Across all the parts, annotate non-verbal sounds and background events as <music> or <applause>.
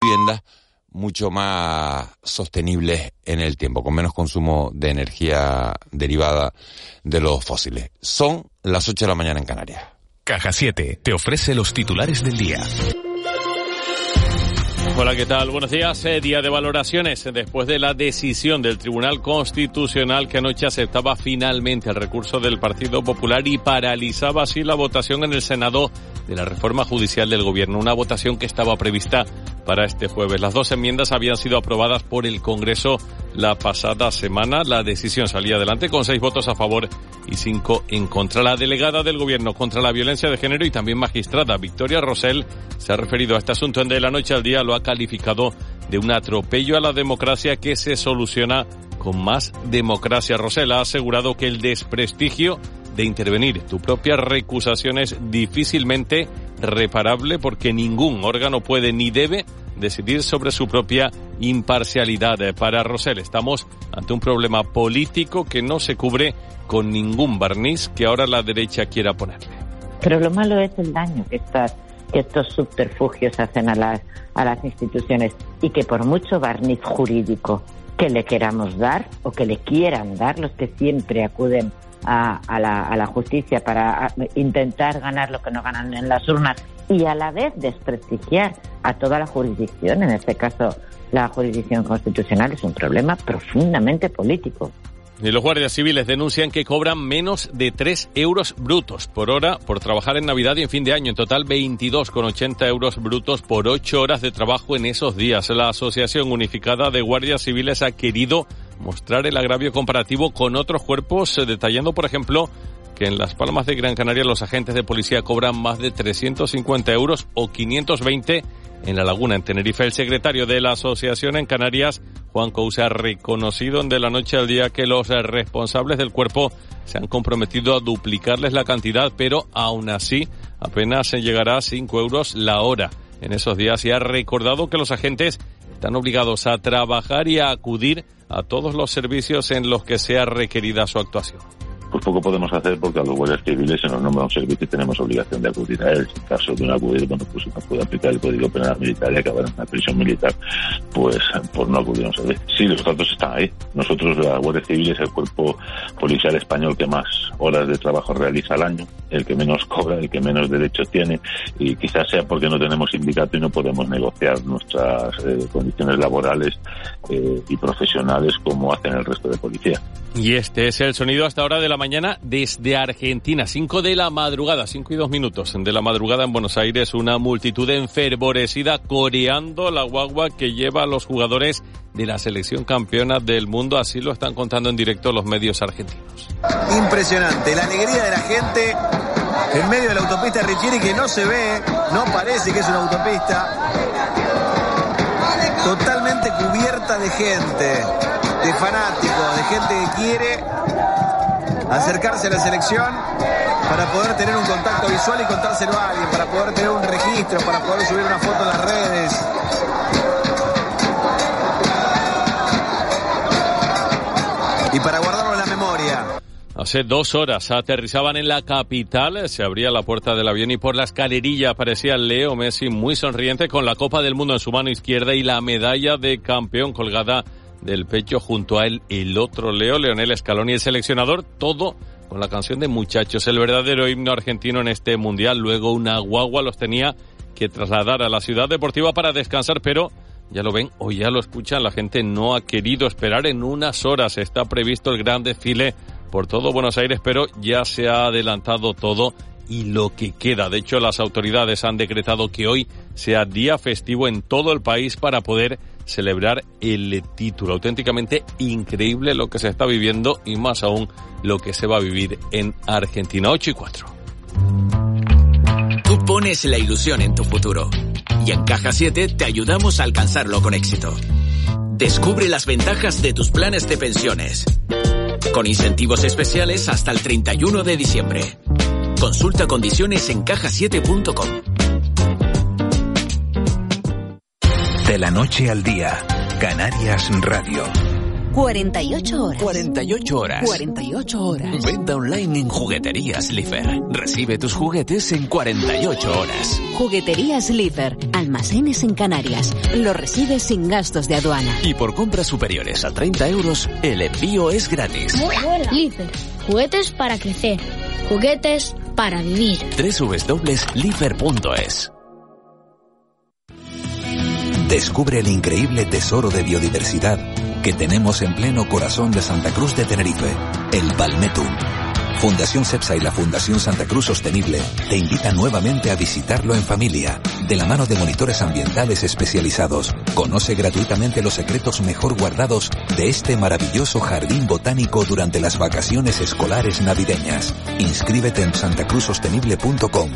viviendas mucho más sostenibles en el tiempo, con menos consumo de energía derivada de los fósiles. Son las 8 de la mañana en Canarias. Caja 7 te ofrece los titulares del día. Hola, ¿qué tal? Buenos días. Eh, día de valoraciones. Después de la decisión del Tribunal Constitucional que anoche aceptaba finalmente el recurso del Partido Popular y paralizaba así la votación en el Senado de la reforma judicial del Gobierno. Una votación que estaba prevista para este jueves. Las dos enmiendas habían sido aprobadas por el Congreso la pasada semana. La decisión salía adelante con seis votos a favor y cinco en contra. La delegada del Gobierno contra la violencia de género y también magistrada Victoria Rosell se ha referido a este asunto en De la Noche al Día. Lo ha calificado de un atropello a la democracia que se soluciona con más democracia. Rosell ha asegurado que el desprestigio de intervenir tu propia recusación es difícilmente reparable porque ningún órgano puede ni debe decidir sobre su propia imparcialidad. Para Rosell estamos ante un problema político que no se cubre con ningún barniz que ahora la derecha quiera ponerle. Pero lo malo es el daño que estas que estos subterfugios hacen a las, a las instituciones y que por mucho barniz jurídico que le queramos dar o que le quieran dar los que siempre acuden a, a, la, a la, justicia para intentar ganar lo que no ganan en las urnas y a la vez desprestigiar a toda la jurisdicción, en este caso la jurisdicción constitucional, es un problema profundamente político. Y los guardias civiles denuncian que cobran menos de 3 euros brutos por hora por trabajar en Navidad y en fin de año. En total 22,80 euros brutos por 8 horas de trabajo en esos días. La Asociación Unificada de Guardias Civiles ha querido mostrar el agravio comparativo con otros cuerpos, eh, detallando, por ejemplo, que en Las Palmas de Gran Canaria los agentes de policía cobran más de 350 euros o 520 en La Laguna, en Tenerife. El secretario de la Asociación en Canarias, Juan Cousa, ha reconocido de la noche al día que los responsables del cuerpo se han comprometido a duplicarles la cantidad, pero aún así apenas se llegará a 5 euros la hora en esos días y ha recordado que los agentes están obligados a trabajar y a acudir a todos los servicios en los que sea requerida su actuación pues poco podemos hacer porque a los guardias civiles se nos nombra un servicio y tenemos obligación de acudir a él. En caso de un acudir, bueno, pues uno puede aplicar el Código Penal Militar y acabar en una prisión militar, pues por no acudir a un servicio. Sí, los datos están ahí. Nosotros, la Guardia Civil es el cuerpo policial español que más horas de trabajo realiza al año, el que menos cobra, el que menos derechos tiene, y quizás sea porque no tenemos sindicato y no podemos negociar nuestras eh, condiciones laborales eh, y profesionales como hacen el resto de policía. Y este es el sonido hasta ahora de la mañana desde Argentina, 5 de la madrugada, 5 y 2 minutos de la madrugada en Buenos Aires, una multitud enfervorecida coreando la guagua que lleva a los jugadores de la selección campeona del mundo, así lo están contando en directo los medios argentinos. Impresionante, la alegría de la gente en medio de la autopista Richieri que no se ve, no parece que es una autopista, totalmente cubierta de gente de fanáticos, de gente que quiere acercarse a la selección para poder tener un contacto visual y contárselo a alguien, para poder tener un registro, para poder subir una foto a las redes. Y para guardarlo en la memoria. Hace dos horas aterrizaban en la capital, se abría la puerta del avión y por la escalerilla aparecía Leo Messi muy sonriente con la Copa del Mundo en su mano izquierda y la medalla de campeón colgada del pecho junto a él el otro Leo, Leonel Scaloni, el seleccionador, todo con la canción de Muchachos, el verdadero himno argentino en este mundial. Luego una guagua los tenía que trasladar a la ciudad deportiva para descansar, pero ya lo ven o ya lo escuchan, la gente no ha querido esperar en unas horas. Está previsto el gran desfile por todo Buenos Aires, pero ya se ha adelantado todo y lo que queda. De hecho, las autoridades han decretado que hoy sea día festivo en todo el país para poder celebrar el título. Auténticamente increíble lo que se está viviendo y más aún lo que se va a vivir en Argentina. 8 y 4. Tú pones la ilusión en tu futuro y en Caja 7 te ayudamos a alcanzarlo con éxito. Descubre las ventajas de tus planes de pensiones. Con incentivos especiales hasta el 31 de diciembre. Consulta condiciones en cajasiete.com. De la noche al día, Canarias Radio. 48 horas. 48 horas. 48 horas. Venta online en Jugueterías Lifer. Recibe tus juguetes en 48 horas. Jugueterías Lifer. Almacenes en Canarias. Lo recibes sin gastos de aduana. Y por compras superiores a 30 euros, el envío es gratis. Lifer. Juguetes para crecer. Juguetes para vivir. www.lifer.es Descubre el increíble tesoro de biodiversidad que tenemos en pleno corazón de Santa Cruz de Tenerife, el Palmetum. Fundación CEPSA y la Fundación Santa Cruz Sostenible te invitan nuevamente a visitarlo en familia, de la mano de monitores ambientales especializados. Conoce gratuitamente los secretos mejor guardados de este maravilloso jardín botánico durante las vacaciones escolares navideñas. Inscríbete en santacruzsostenible.com.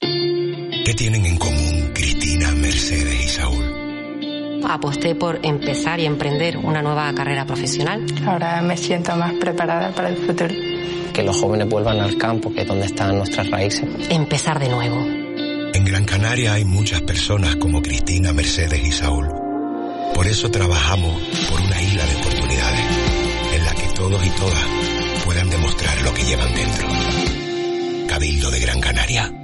¿Qué tienen en común Cristina, Mercedes y Saúl? Aposté por empezar y emprender una nueva carrera profesional. Ahora me siento más preparada para el futuro. Que los jóvenes vuelvan al campo, que es donde están nuestras raíces. Empezar de nuevo. En Gran Canaria hay muchas personas como Cristina, Mercedes y Saúl. Por eso trabajamos por una isla de oportunidades en la que todos y todas puedan demostrar lo que llevan dentro. Cabildo de Gran Canaria.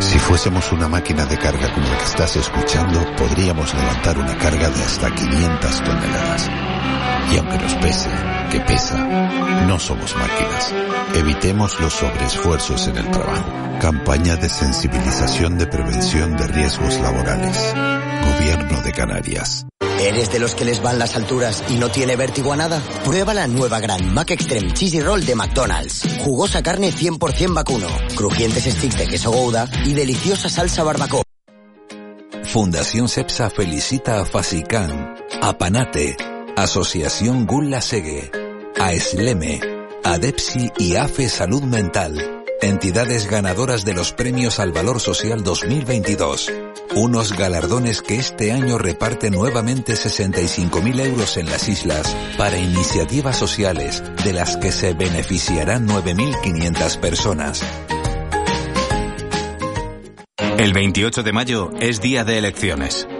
Si fuésemos una máquina de carga como la que estás escuchando, podríamos levantar una carga de hasta 500 toneladas. Y aunque nos pese, que pesa, no somos máquinas. Evitemos los sobreesfuerzos en el trabajo. Campaña de sensibilización de prevención de riesgos laborales. Gobierno de Canarias. ¿Eres de los que les van las alturas y no tiene vértigo a nada? Prueba la nueva Gran Mac Extreme Cheesy Roll de McDonald's. Jugosa carne 100% vacuno, crujientes sticks de queso Gouda y deliciosa salsa barbacoa. Fundación CEPSA felicita a Fasicán, a Panate, Asociación Gulla Segue, a Esleme, a Depsi y AFE Salud Mental, entidades ganadoras de los Premios al Valor Social 2022. Unos galardones que este año reparte nuevamente 65.000 euros en las islas para iniciativas sociales de las que se beneficiarán 9.500 personas. El 28 de mayo es día de elecciones.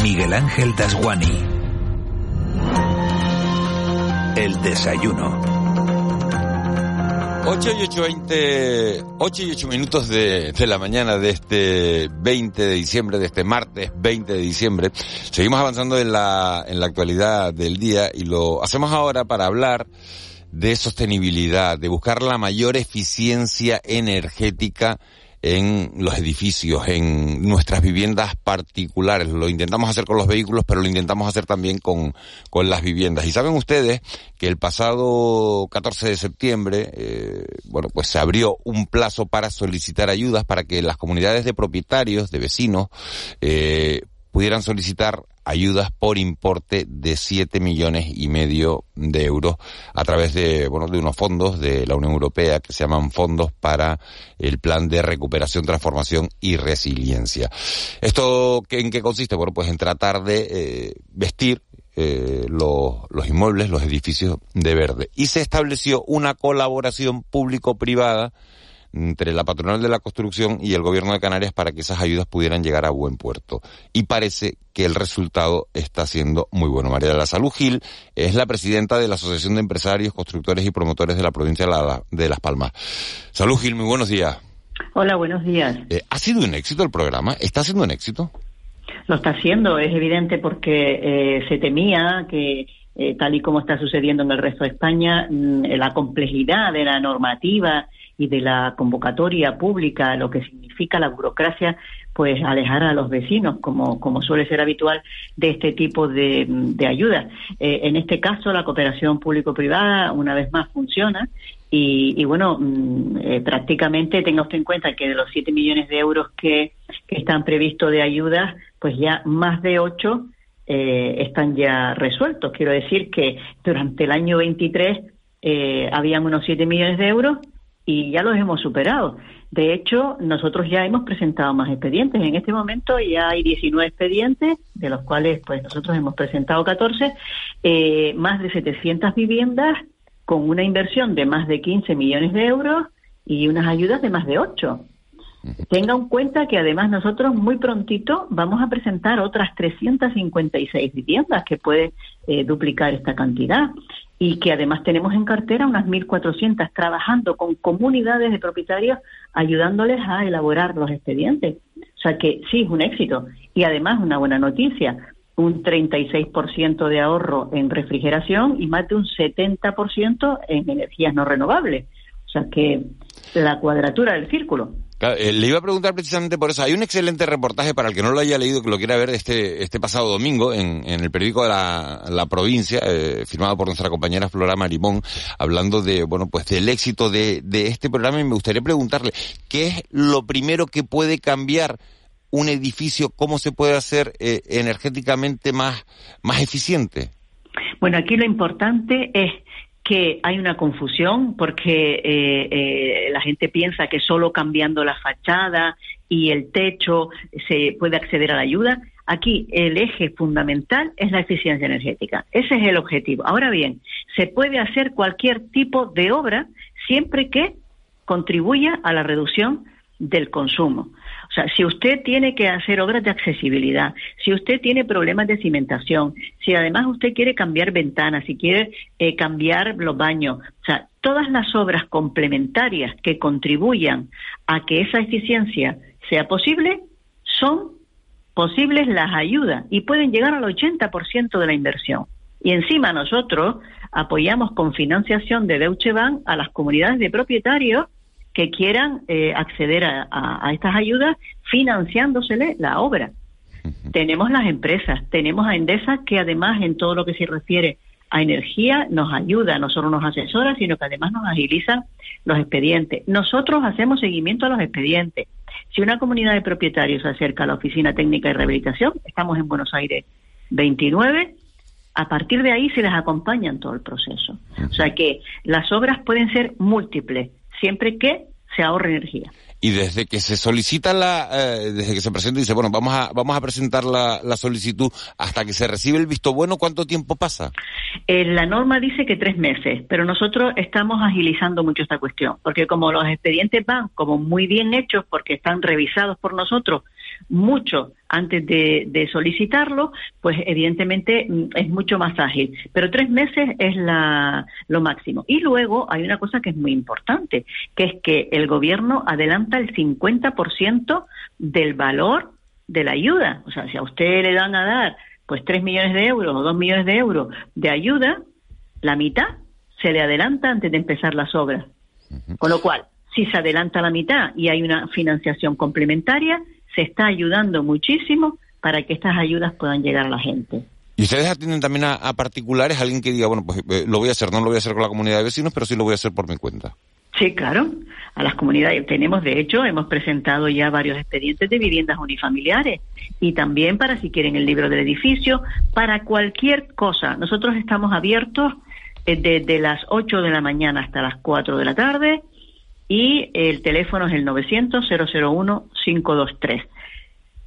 Miguel Ángel Dasguani. El desayuno. 8 y 8, 20, 8 y 8 minutos de, de, la mañana de este 20 de diciembre, de este martes 20 de diciembre. Seguimos avanzando en la, en la actualidad del día y lo hacemos ahora para hablar de sostenibilidad, de buscar la mayor eficiencia energética en los edificios, en nuestras viviendas particulares. Lo intentamos hacer con los vehículos, pero lo intentamos hacer también con, con las viviendas. Y saben ustedes que el pasado 14 de septiembre, eh, bueno, pues se abrió un plazo para solicitar ayudas para que las comunidades de propietarios, de vecinos, eh, pudieran solicitar ayudas por importe de 7 millones y medio de euros a través de, bueno, de unos fondos de la Unión Europea que se llaman fondos para el plan de recuperación, transformación y resiliencia. ¿Esto en qué consiste? Bueno, pues en tratar de eh, vestir eh, los, los inmuebles, los edificios de verde. Y se estableció una colaboración público-privada entre la patronal de la construcción y el gobierno de Canarias para que esas ayudas pudieran llegar a buen puerto. Y parece que el resultado está siendo muy bueno. María de la Salud Gil es la presidenta de la Asociación de Empresarios, Constructores y Promotores de la provincia de Las Palmas. Salud Gil, muy buenos días. Hola, buenos días. Eh, ¿Ha sido un éxito el programa? ¿Está siendo un éxito? Lo está haciendo, es evidente porque eh, se temía que, eh, tal y como está sucediendo en el resto de España, mm, la complejidad de la normativa y de la convocatoria pública, lo que significa la burocracia, pues alejar a los vecinos, como, como suele ser habitual, de este tipo de, de ayudas. en este caso, la cooperación público-privada, una vez más, funciona y, bueno, mm, eh, prácticamente tenga usted en cuenta que de los 7 millones de euros que, están previstos de ayudas, pues ya más de 8 eh, están ya resueltos. Quiero decir que durante el año 23 eh, habían unos 7 millones de euros y ya los hemos superado. De hecho, nosotros ya hemos presentado más expedientes. En este momento ya hay 19 expedientes, de los cuales pues nosotros hemos presentado 14, eh, más de 700 viviendas con una inversión de más de 15 millones de euros y unas ayudas de más de 8. Tenga en cuenta que además nosotros muy prontito vamos a presentar otras 356 viviendas que puede eh, duplicar esta cantidad y que además tenemos en cartera unas 1.400 trabajando con comunidades de propietarios ayudándoles a elaborar los expedientes. O sea que sí, es un éxito y además una buena noticia un 36% de ahorro en refrigeración y más de un 70% en energías no renovables. O sea que la cuadratura del círculo. Eh, le iba a preguntar precisamente por eso. Hay un excelente reportaje para el que no lo haya leído, que lo quiera ver este, este pasado domingo en, el periódico de la, provincia, eh, firmado por nuestra compañera Flora Marimón, hablando de, bueno, pues del éxito de, de este programa y me gustaría preguntarle, ¿qué es lo primero que puede cambiar un edificio, cómo se puede hacer eh, energéticamente más, más eficiente? Bueno, aquí lo importante es que hay una confusión porque eh, eh, la gente piensa que solo cambiando la fachada y el techo se puede acceder a la ayuda. Aquí el eje fundamental es la eficiencia energética. Ese es el objetivo. Ahora bien, se puede hacer cualquier tipo de obra siempre que contribuya a la reducción del consumo. O sea, si usted tiene que hacer obras de accesibilidad, si usted tiene problemas de cimentación, si además usted quiere cambiar ventanas, si quiere eh, cambiar los baños, o sea, todas las obras complementarias que contribuyan a que esa eficiencia sea posible, son posibles las ayudas y pueden llegar al 80% de la inversión. Y encima nosotros apoyamos con financiación de Deutsche Bank a las comunidades de propietarios que quieran eh, acceder a, estas ayudas financiándosele la obra. Tenemos las empresas, tenemos a Endesa que además en todo lo que se refiere a energía nos ayuda, no solo nos asesora, sino que además nos agiliza los expedientes. Nosotros hacemos seguimiento a los expedientes. Si una comunidad de propietarios se acerca a la Oficina Técnica de Rehabilitación, estamos en Buenos Aires 29, a partir de ahí se les acompaña en todo el proceso. O sea que las obras pueden ser múltiples, siempre que se ahorre energía. Y desde que se solicita la, eh, desde que se presenta y dice, bueno, vamos a, vamos a presentar la, solicitud hasta que se recibe el visto bueno, ¿cuánto tiempo pasa? Eh, la norma dice que tres meses, pero nosotros estamos agilizando mucho esta cuestión, porque como los expedientes van como muy bien hechos, porque están revisados por nosotros mucho antes de, solicitarlo, pues evidentemente mm, es mucho más ágil. Pero tres meses es la, lo máximo. Y luego hay una cosa que es muy importante, que es que el gobierno adelanta el 50% del valor de la ayuda. O sea, si a usted le dan a dar pues tres millones de euros o dos millones de euros de ayuda, la mitad se le adelanta antes de empezar las obras. Con lo cual, si se adelanta la mitad y hay una financiación complementaria, se está ayudando muchísimo para que estas ayudas puedan llegar a la gente. ¿Y ustedes atienden también a, particulares? Alguien que diga, bueno, pues eh, lo voy a hacer, no lo voy a hacer con la comunidad de vecinos, pero sí lo voy a hacer por mi cuenta. Sí, claro. A las comunidades tenemos, de hecho, hemos presentado ya varios expedientes de viviendas unifamiliares y también para si quieren el libro del edificio, para cualquier cosa. Nosotros estamos abiertos eh, desde las 8 de la mañana hasta las 4 de la tarde y el teléfono es el 900-001-523.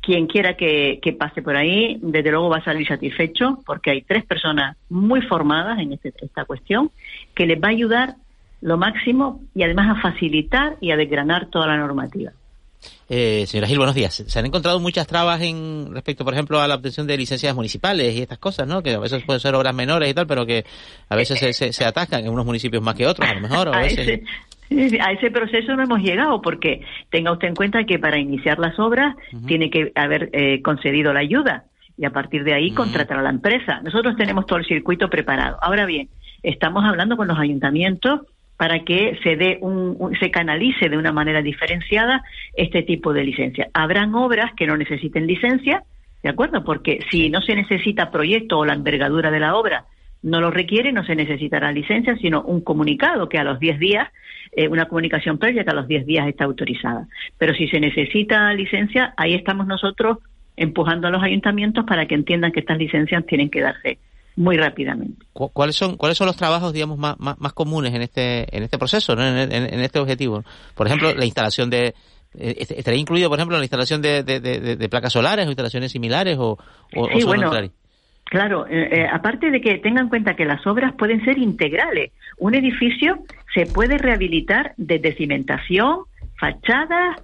Quien quiera que, pase por ahí, desde luego va a salir satisfecho porque hay tres personas muy formadas en este, esta cuestión que les va a ayudar lo máximo y además a facilitar y a desgranar toda la normativa. Eh, señora Gil, buenos días. Se han encontrado muchas trabas en respecto, por ejemplo, a la obtención de licencias municipales y estas cosas, ¿no? Que a veces pueden ser obras menores y tal, pero que a veces se, se, atacan en unos municipios más que otros, a lo mejor. a, veces... ese, a ese proceso no hemos llegado porque tenga usted en cuenta que para iniciar las obras tiene que haber eh, concedido la ayuda y a partir de ahí contratar a la empresa. Nosotros tenemos todo el circuito preparado. Ahora bien, estamos hablando con los ayuntamientos para que se dé un, se canalice de una manera diferenciada este tipo de licencia. Habrán obras que no necesiten licencia, ¿de acuerdo? Porque si no se necesita proyecto o la envergadura de la obra no lo requiere, no se necesitará licencia, sino un comunicado que a los 10 días, eh, una comunicación previa que a los 10 días está autorizada. Pero si se necesita licencia, ahí estamos nosotros empujando a los ayuntamientos para que entiendan que estas licencias tienen que darse muy rápidamente. ¿Cuáles son, cuáles son los trabajos, digamos, más, más, comunes en este, en este proceso, en, este objetivo? Por ejemplo, la instalación de, eh, ¿estaría incluido, por ejemplo, la instalación de, de, placas solares o instalaciones similares o, o, sí, bueno, Claro, eh, eh, aparte de que tengan en cuenta que las obras pueden ser integrales. Un edificio se puede rehabilitar desde cimentación, fachadas,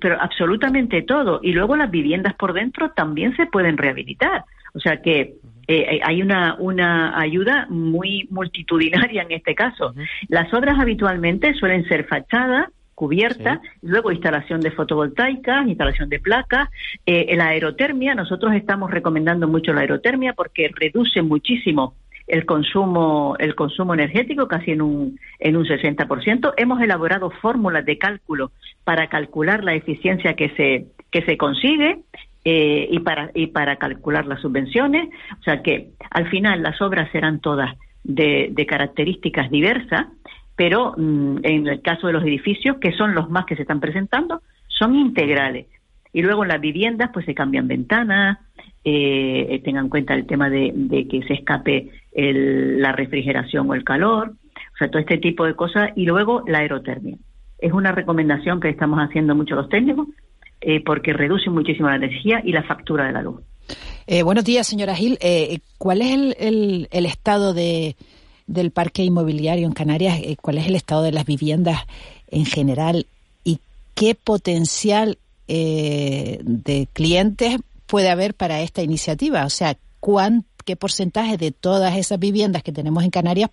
pero absolutamente todo. Y luego las viviendas por dentro también se pueden rehabilitar. O sea que eh, hay una, una ayuda muy multitudinaria en este caso. Las obras habitualmente suelen ser fachadas, cubierta, luego instalación de fotovoltaicas, instalación de placas, eh, la aerotermia, nosotros estamos recomendando mucho la aerotermia porque reduce muchísimo el consumo el consumo energético casi en un en un 60%. Hemos elaborado fórmulas de cálculo para calcular la eficiencia que se que se consigue eh, y, para, y para calcular las subvenciones. O sea que al final las obras serán todas de, características diversas, pero mm, en el caso de los edificios, que son los más que se están presentando, son integrales. Y luego en las viviendas, pues se cambian ventanas, eh, tengan en cuenta el tema de, que se escape la refrigeración o el calor, o sea, todo este tipo de cosas. Y luego la aerotermia. Es una recomendación que estamos haciendo mucho los técnicos, eh, porque reduce muchísimo la energía y la factura de la luz. Eh, buenos días, señora Gil. Eh, ¿Cuál es el, el, estado de, del parque inmobiliario en Canarias? ¿Cuál es el estado de las viviendas en general? ¿Y qué potencial de clientes puede haber para esta iniciativa? O sea, ¿qué porcentaje de todas esas viviendas que tenemos en Canarias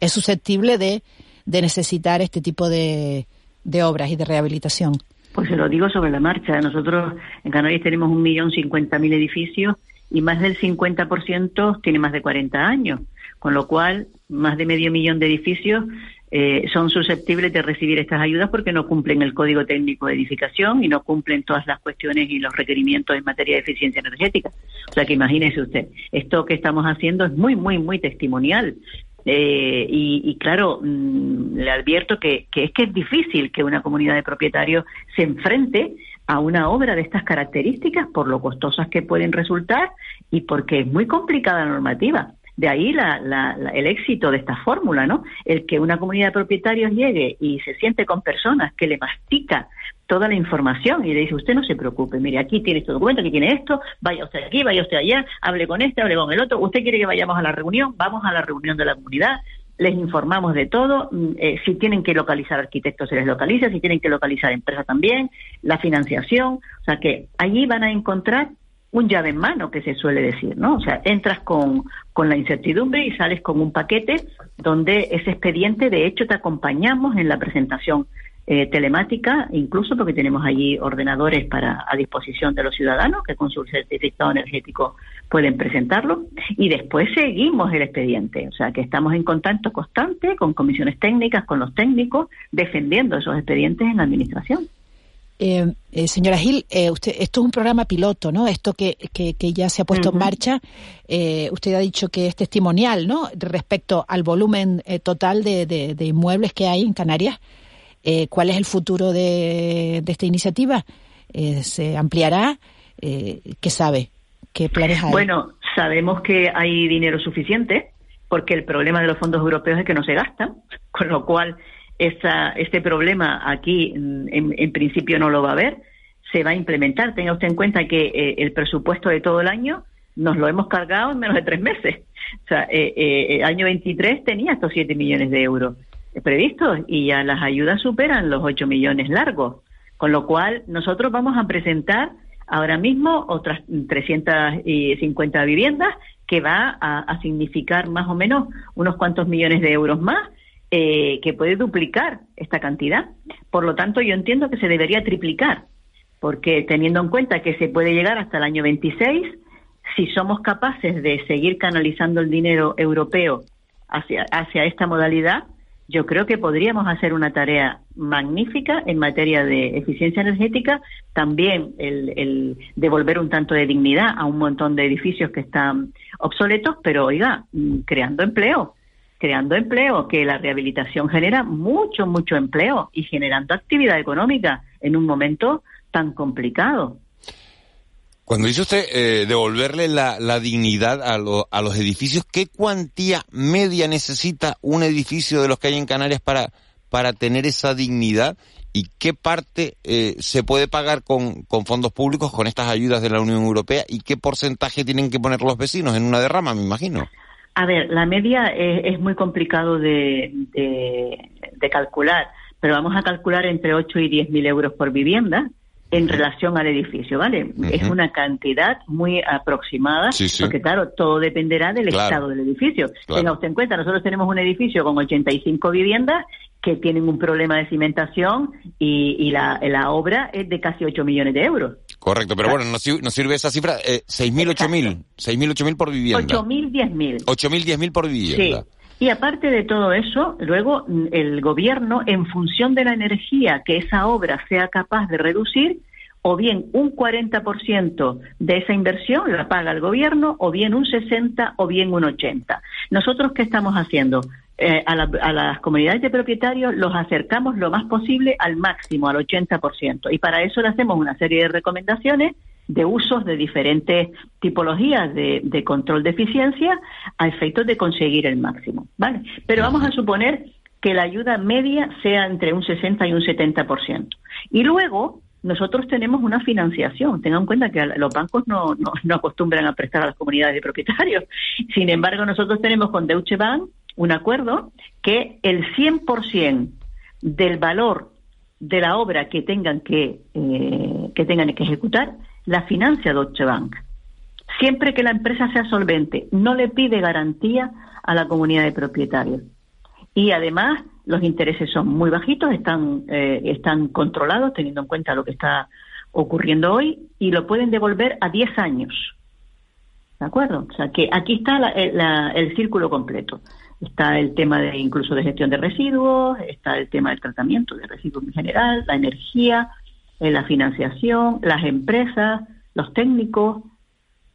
es susceptible de, de necesitar este tipo de, de obras y de rehabilitación? Pues se lo digo sobre la marcha. Nosotros en Canarias tenemos un millón cincuenta mil edificios y más del 50% tiene más de 40 años, con lo cual más de medio millón de edificios eh, son susceptibles de recibir estas ayudas porque no cumplen el código técnico de edificación y no cumplen todas las cuestiones y los requerimientos en materia de eficiencia energética. O sea que imagínese usted, esto que estamos haciendo es muy, muy, muy testimonial. Eh, y, claro, mm, le advierto que, que es que es difícil que una comunidad de propietarios se enfrente a una obra de estas características por lo costosas que pueden resultar y porque es muy complicada la normativa. De ahí la, el éxito de esta fórmula, ¿no? El que una comunidad de propietarios llegue y se siente con personas que le mastica toda la información y le dice, usted no se preocupe, mire, aquí tiene este documento, aquí tiene esto, vaya usted aquí, vaya usted allá, hable con este, hable con el otro, usted quiere que vayamos a la reunión, vamos a la reunión de la comunidad, les informamos de todo, mm, eh, si tienen que localizar arquitectos se les localiza, si tienen que localizar empresas también, la financiación, o sea que allí van a encontrar un llave en mano, que se suele decir, ¿no? O sea, entras con, con la incertidumbre y sales con un paquete donde ese expediente, de hecho, te acompañamos en la presentación eh, telemática, incluso porque tenemos allí ordenadores para a disposición de los ciudadanos que con su certificado energético pueden presentarlo y después seguimos el expediente, o sea que estamos en contacto constante con comisiones técnicas, con los técnicos, defendiendo esos expedientes en la administración. Eh, eh, señora Gil, eh, usted, esto es un programa piloto, ¿no? Esto que, que, ya se ha puesto en marcha, eh, usted ha dicho que es testimonial, ¿no? Respecto al volumen total de, de, inmuebles que hay en Canarias. ¿Cuál es el futuro de, de esta iniciativa? ¿Se ampliará? ¿Qué sabe? ¿Qué planes hay? Bueno, sabemos que hay dinero suficiente porque el problema de los fondos europeos es que no se gastan, <laughs> con lo cual esta, este problema aquí en, principio no lo va a haber, se va a implementar. Tenga usted en cuenta que eh, el presupuesto de todo el año nos lo hemos cargado en menos de tres meses. <laughs> O sea, eh, eh, el año 23 tenía estos 7 millones de euros. previstos y ya las ayudas superan los 8 millones largos. Con lo cual, nosotros vamos a presentar ahora mismo otras 350 viviendas que va a, significar más o menos unos cuantos millones de euros más, eh, que puede duplicar esta cantidad. Por lo tanto, yo entiendo que se debería triplicar, porque teniendo en cuenta que se puede llegar hasta el año 26, si somos capaces de seguir canalizando el dinero europeo hacia, hacia esta modalidad, yo creo que podríamos hacer una tarea magnífica en materia de eficiencia energética, también el, devolver un tanto de dignidad a un montón de edificios que están obsoletos, pero oiga, mm, creando empleo, creando empleo, que la rehabilitación genera mucho, mucho empleo y generando actividad económica en un momento tan complicado. Cuando dice usted eh, devolverle la, dignidad a, a, los edificios, ¿qué cuantía media necesita un edificio de los que hay en Canarias para, para tener esa dignidad? ¿Y qué parte eh, se puede pagar con, con, fondos públicos, con estas ayudas de la Unión Europea? ¿Y qué porcentaje tienen que poner los vecinos en una derrama, me imagino? A ver, la media es, muy complicado de, de, de, calcular, pero vamos a calcular entre 8 y 10 mil euros por vivienda en relación al edificio, ¿vale? Es una cantidad muy aproximada, porque claro, todo dependerá del estado del edificio. Tenga usted en cuenta, nosotros tenemos un edificio con 85 viviendas que tienen un problema de cimentación y, la, obra es de casi 8 millones de euros. Correcto, pero bueno, nos, sirve esa cifra, eh, 6.000, 8.000, 6.000, 8.000 por vivienda. 8.000, 10.000. 8.000, 10.000 por vivienda. Sí. Y aparte de todo eso, luego mm, el gobierno, en función de la energía que esa obra sea capaz de reducir, o bien un 40% de esa inversión la paga el gobierno, o bien un 60% o bien un 80%. Nosotros, ¿qué estamos haciendo? Eh, a, a, las comunidades de propietarios los acercamos lo más posible al máximo, al 80%. Y para eso le hacemos una serie de recomendaciones de usos de diferentes tipologías de, control de eficiencia a efectos de conseguir el máximo. ¿vale? Pero vamos a suponer que la ayuda media sea entre un 60 y un 70%. Y luego nosotros tenemos una financiación. Tengan en cuenta que los bancos no, no, acostumbran a prestar a las comunidades de propietarios. Sin embargo, nosotros tenemos con Deutsche Bank un acuerdo que el 100% del valor de la obra que tengan que, eh, que tengan que ejecutar la financia Deutsche Bank. Siempre que la empresa sea solvente, no le pide garantía a la comunidad de propietarios. Y además, los intereses son muy bajitos, están, eh, están controlados teniendo en cuenta lo que está ocurriendo hoy y lo pueden devolver a 10 años. ¿De acuerdo? O sea que aquí está el círculo completo. Está el tema de incluso de gestión de residuos, está el tema del tratamiento de residuos en general, la energía, la financiación, las empresas, los técnicos.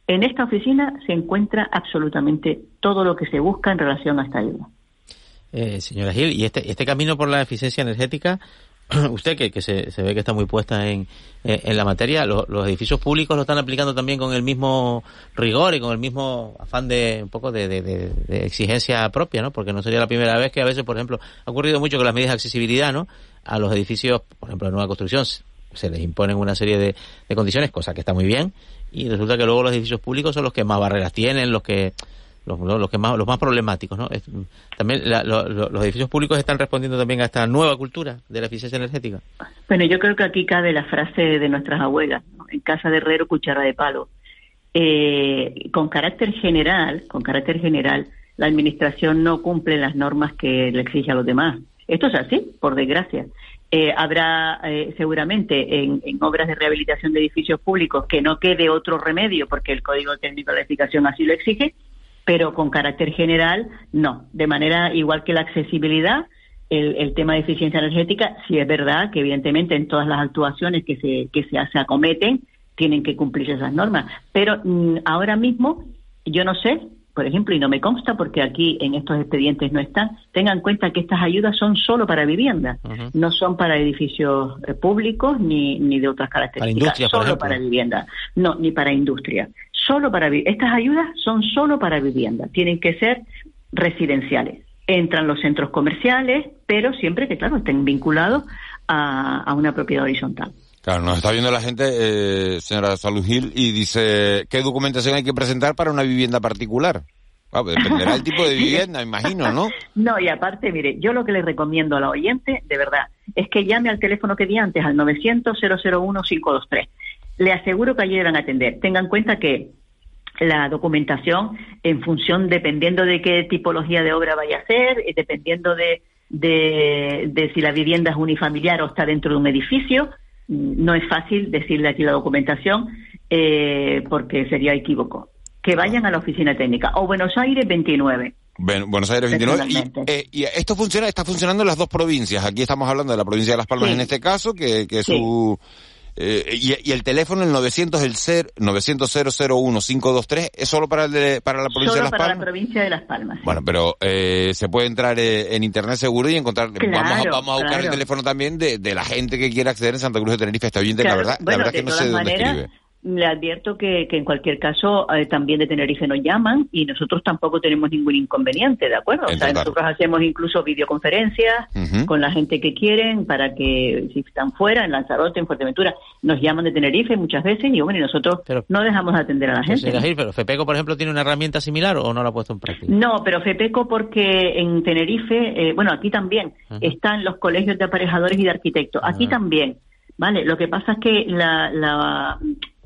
En esta oficina se encuentra absolutamente todo lo que se busca en relación a esta ayuda. Eh, señora Gil, y este, este camino por la eficiencia energética, <clears throat> usted que, que se, se, ve que está muy puesta en, en la materia, los, edificios públicos lo están aplicando también con el mismo rigor y con el mismo afán de un poco de, de, de, exigencia propia, ¿no? Porque no sería la primera vez que a veces, por ejemplo, ha ocurrido mucho con las medidas de accesibilidad, ¿no? A los edificios, por ejemplo, de nueva construcción, se les imponen una serie de, condiciones, cosa que está muy bien, y resulta que luego los edificios públicos son los que más barreras tienen, los que los, los que más los más problemáticos, ¿no? también los edificios públicos están respondiendo también a esta nueva cultura de la eficiencia energética. Bueno, yo creo que aquí cabe la frase de nuestras abuelas, en casa de herrero cuchara de palo. Eh, con carácter general, con carácter general, la administración no cumple las normas que le exige a los demás. Esto es así, por desgracia. Eh, habrá eh, seguramente en, obras de rehabilitación de edificios públicos que no quede otro remedio porque el Código Técnico de la Edificación así lo exige, pero con carácter general no. De manera igual que la accesibilidad, el, tema de eficiencia energética, sí es verdad que evidentemente en todas las actuaciones que se, que se, se acometen tienen que cumplir esas normas. Pero mm, ahora mismo yo no sé por ejemplo, y no me consta porque aquí en estos expedientes no están, tengan en cuenta que estas ayudas son solo para vivienda, no son para edificios eh, públicos ni, ni de otras características, solo para vivienda, no, ni para industria, solo para estas ayudas son solo para vivienda, tienen que ser residenciales. Entran los centros comerciales, pero siempre que, claro, estén vinculados a, a una propiedad horizontal. Claro, nos está viendo la gente, eh, señora Salud Gil, y dice, ¿qué documentación hay que presentar para una vivienda particular? Pues dependerá del tipo de <laughs> vivienda, imagino, ¿no? No, y aparte, mire, yo lo que le recomiendo a la oyente, de verdad, es que llame al teléfono que di antes, al 900-001-523. Le aseguro que allí van a atender. Tengan en cuenta que la documentación, en función, dependiendo de qué tipología de obra vaya a ser, y dependiendo de, de, si la vivienda es unifamiliar o está dentro de un edificio, no es fácil decirle aquí la documentación eh, porque sería equívoco. Que vayan a la oficina técnica o Buenos Aires 29. Buenos Aires 29. Eh, y, esto funciona, está funcionando en las dos provincias. Aquí estamos hablando de la provincia de Las Palmas en este caso, que, que su eh, y, el teléfono, el 900, el 900 523 ¿es solo para, el para la provincia de Las para la provincia de Las Palmas. Bueno, pero eh, se puede entrar eh, en internet seguro y encontrar. vamos, a, vamos a buscar el teléfono también de, de, la gente que quiera acceder en Santa Cruz de Tenerife. Está bien, la verdad, la verdad que no sé dónde escribe le advierto que, que en cualquier caso eh, también de Tenerife nos llaman y nosotros tampoco tenemos ningún inconveniente, ¿de acuerdo? O sea, nosotros hacemos incluso videoconferencias con la gente que quieren para que si están fuera, en Lanzarote, en Fuerteventura, nos llaman de Tenerife muchas veces y bueno, y nosotros no dejamos de atender a la gente. pero FEPECO, por ejemplo, ¿tiene una herramienta similar o no la ha puesto en práctica? No, pero FEPECO porque en Tenerife, eh, bueno, aquí también están los colegios de aparejadores y de arquitectos, aquí también. Vale, lo que pasa es que la, la,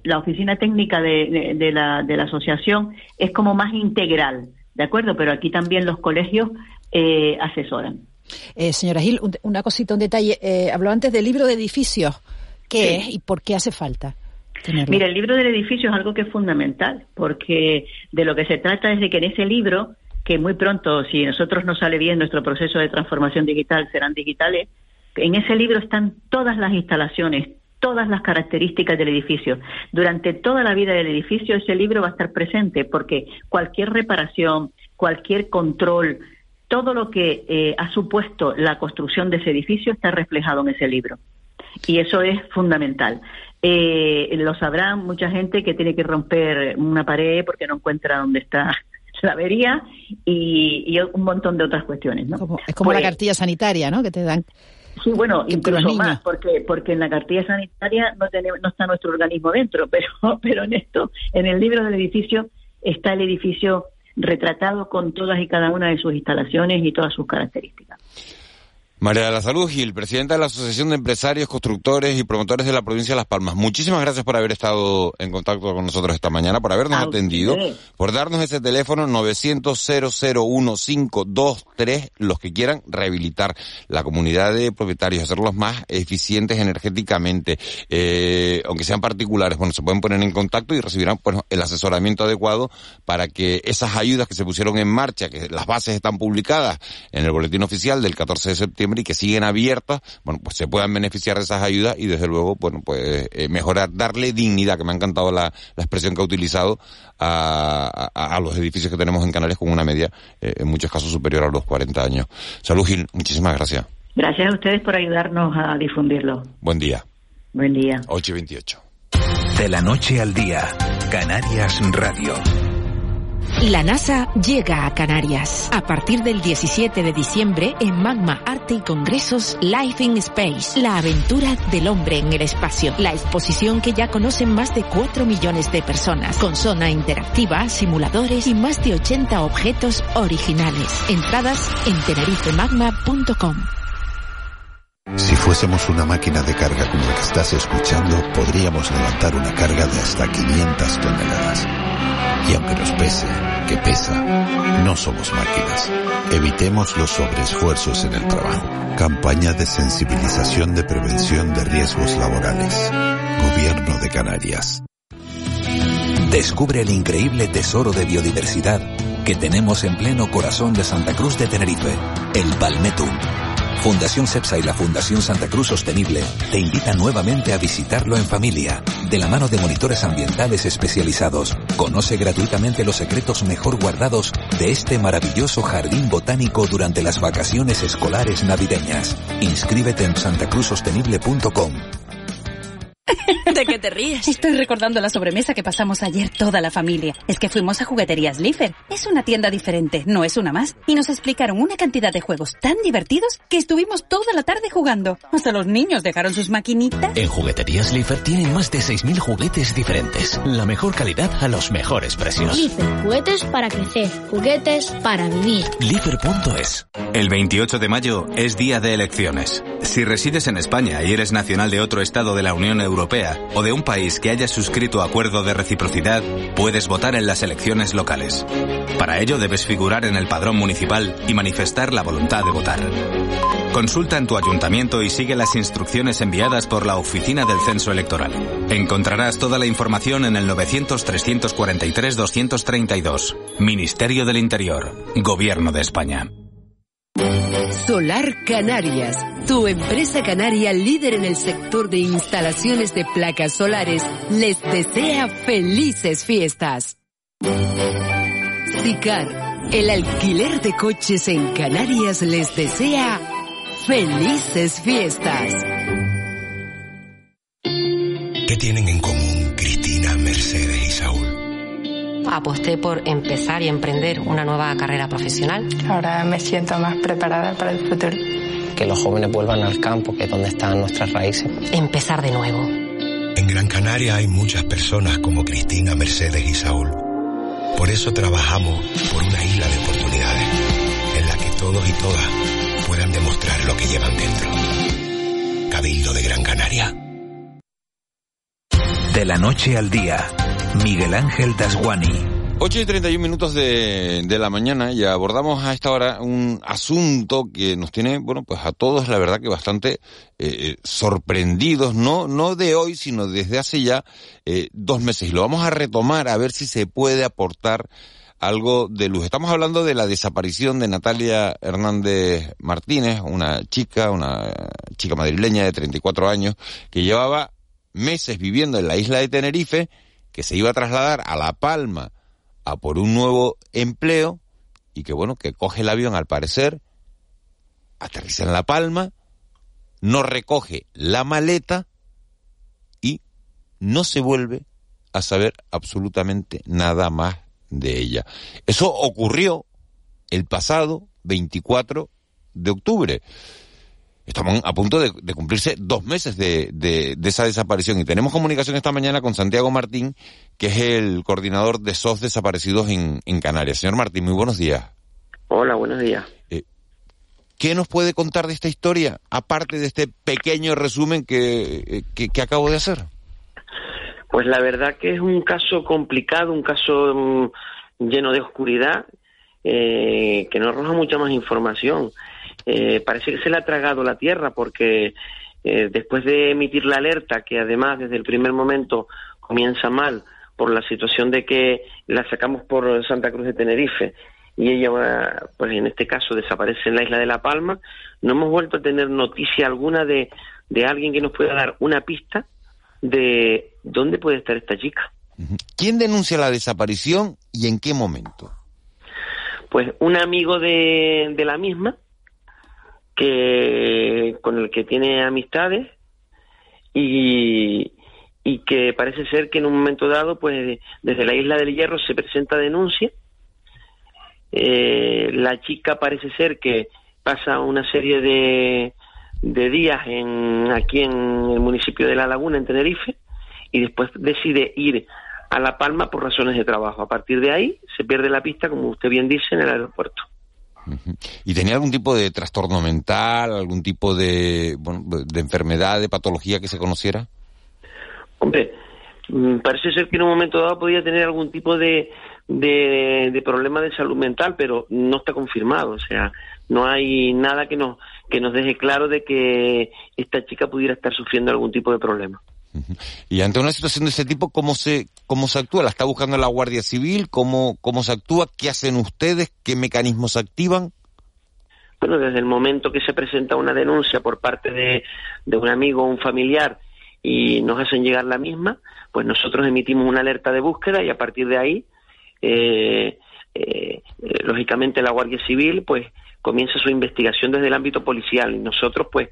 la oficina técnica de, de, la, de la asociación es como más integral, ¿de acuerdo? Pero aquí también los colegios eh, asesoran. Eh, señora Gil, una cosita, un detalle. Eh, habló antes del libro de edificios. ¿Qué es y por qué hace falta? Tenerlo? Mira, el libro del edificio es algo que es fundamental, porque de lo que se trata es de que en ese libro, que muy pronto, si nosotros nos sale bien nuestro proceso de transformación digital, serán digitales, en ese libro están todas las instalaciones, todas las características del edificio. Durante toda la vida del edificio ese libro va a estar presente porque cualquier reparación, cualquier control, todo lo que eh, ha supuesto la construcción de ese edificio está reflejado en ese libro. Y eso es fundamental. Eh, lo sabrán mucha gente que tiene que romper una pared porque no encuentra dónde está <laughs> la avería y, un montón de otras cuestiones. ¿no? es como la pues cartilla sanitaria, ¿no? Que te dan Sí, bueno, incluso más, porque porque en la cartilla sanitaria no, tenemos, no está nuestro organismo dentro, <laughs> pero, pero en esto, en el libro del edificio, está el edificio retratado con todas y cada una de sus instalaciones y todas sus características. María de la Salud Gil, presidenta de la Asociación de Empresarios, Constructores y Promotores de la Provincia de Las Palmas. Muchísimas gracias por haber estado en contacto con nosotros esta mañana, por habernos atendido, por darnos ese teléfono 900-001-523, los que quieran rehabilitar la comunidad de propietarios, hacerlos más eficientes energéticamente, eh, aunque sean particulares, bueno, se pueden poner en contacto y recibirán bueno, el asesoramiento adecuado para que esas ayudas que se pusieron en marcha, que las bases están publicadas en el boletín oficial del 14 de septiembre, y que siguen abiertas, bueno, pues se puedan beneficiar de esas ayudas y desde luego, bueno, pues eh, mejorar, darle dignidad, que me ha encantado la, expresión que ha utilizado a, a, los edificios que tenemos en Canarias con una media eh, en muchos casos superior a los 40 años. Salud Gil, muchísimas gracias. Gracias a ustedes por ayudarnos a difundirlo. Buen día. Buen día. 8 y 28. De la noche al día, Canarias Radio. La NASA llega a Canarias. A partir del 17 de diciembre en Magma Arte y Congresos Life in Space, la aventura del hombre en el espacio. La exposición que ya conocen más de 4 millones de personas, con zona interactiva, simuladores y más de 80 objetos originales. Entradas en tenerifemagma.com. Si fuésemos una máquina de carga como la que estás escuchando, podríamos levantar una carga de hasta 500 toneladas. Y aunque nos pese, que pesa, no somos máquinas. Evitemos los sobreesfuerzos en el trabajo. Campaña de sensibilización de prevención de riesgos laborales. Gobierno de Canarias. Descubre el increíble tesoro de biodiversidad que tenemos en pleno corazón de Santa Cruz de Tenerife, el Palmetum Fundación CEPSA y la Fundación Santa Cruz Sostenible te invitan nuevamente a visitarlo en familia, de la mano de monitores ambientales especializados. Conoce gratuitamente los secretos mejor guardados de este maravilloso jardín botánico durante las vacaciones escolares navideñas. Inscríbete en santacruzsostenible.com. ¿De qué te ríes? Estoy recordando la sobremesa que pasamos ayer toda la familia. Es que fuimos a Jugueterías Lifer. Es una tienda diferente, no es una más. Y nos explicaron una cantidad de juegos tan divertidos que estuvimos toda la tarde jugando. Hasta los niños dejaron sus maquinitas. En Jugueterías Lifer tienen más de 6.000 juguetes diferentes. La mejor calidad a los mejores precios. Lifer, juguetes para crecer, juguetes para vivir. Lifer.es. El 28 de mayo es día de elecciones. Si resides en España y eres nacional de otro estado de la Unión Europea o de un país que haya suscrito acuerdo de reciprocidad, puedes votar en las elecciones locales. Para ello debes figurar en el padrón municipal y manifestar la voluntad de votar. Consulta en tu ayuntamiento y sigue las instrucciones enviadas por la Oficina del Censo Electoral. Encontrarás toda la información en el 900-343-232. Ministerio del Interior. Gobierno de España. Solar Canarias, tu empresa canaria líder en el sector de instalaciones de placas solares, les desea felices fiestas. Sicar, el alquiler de coches en Canarias les desea felices fiestas. ¿Qué tienen en común Cristina, Mercedes y Saúl? Aposté por empezar y emprender una nueva carrera profesional. Ahora me siento más preparada para el futuro. Que los jóvenes vuelvan al campo, que es donde están nuestras raíces. Empezar de nuevo. En Gran Canaria hay muchas personas como Cristina, Mercedes y Saúl. Por eso trabajamos por una isla de oportunidades, en la que todos y todas puedan demostrar lo que llevan dentro. Cabildo de Gran Canaria. De la noche al día, Miguel Ángel Dasguani. 8 y 31 minutos de, de la mañana y abordamos a esta hora un asunto que nos tiene, bueno, pues a todos la verdad que bastante eh, sorprendidos, no, no de hoy, sino desde hace ya eh, dos meses. Y lo vamos a retomar a ver si se puede aportar algo de luz. Estamos hablando de la desaparición de Natalia Hernández Martínez, una chica, una chica madrileña de 34 años, que llevaba meses viviendo en la isla de Tenerife, que se iba a trasladar a La Palma a por un nuevo empleo y que bueno, que coge el avión al parecer, aterriza en La Palma, no recoge la maleta y no se vuelve a saber absolutamente nada más de ella. Eso ocurrió el pasado 24 de octubre. Estamos a punto de, de cumplirse dos meses de, de, de, esa desaparición y tenemos comunicación esta mañana con Santiago Martín, que es el coordinador de SOS desaparecidos en, en Canarias. Señor Martín, muy buenos días. Hola, buenos días. Eh, ¿Qué nos puede contar de esta historia, aparte de este pequeño resumen que, que, que acabo de hacer? Pues la verdad que es un caso complicado, un caso um, lleno de oscuridad, eh, que no arroja mucha más información. Eh, parece que se le ha tragado la tierra porque eh, después de emitir la alerta, que además desde el primer momento comienza mal por la situación de que la sacamos por Santa Cruz de Tenerife y ella, pues en este caso, desaparece en la isla de La Palma, no hemos vuelto a tener noticia alguna de, de alguien que nos pueda dar una pista de dónde puede estar esta chica. ¿Quién denuncia la desaparición y en qué momento? Pues un amigo de, de la misma, que con el que tiene amistades y, y que parece ser que en un momento dado, pues desde la isla del Hierro se presenta denuncia. Eh, la chica parece ser que pasa una serie de, de días en, aquí en el municipio de La Laguna, en Tenerife, y después decide ir a La Palma por razones de trabajo. A partir de ahí se pierde la pista, como usted bien dice, en el aeropuerto. ¿Y tenía algún tipo de trastorno mental, algún tipo de, bueno, de enfermedad, de patología que se conociera? Hombre, parece ser que en un momento dado podía tener algún tipo de, de, de, problema de salud mental, pero no está confirmado. O sea, no hay nada que nos, que nos deje claro de que esta chica pudiera estar sufriendo algún tipo de problema. Y ante una situación de ese tipo, ¿cómo se, cómo se actúa? ¿La está buscando la Guardia Civil? ¿Cómo, ¿Cómo se actúa? ¿Qué hacen ustedes? ¿Qué mecanismos activan? Bueno, desde el momento que se presenta una denuncia por parte de, un amigo o un familiar y nos hacen llegar la misma, pues nosotros emitimos una alerta de búsqueda y a partir de ahí, eh, eh, lógicamente la Guardia Civil pues comienza su investigación desde el ámbito policial y nosotros pues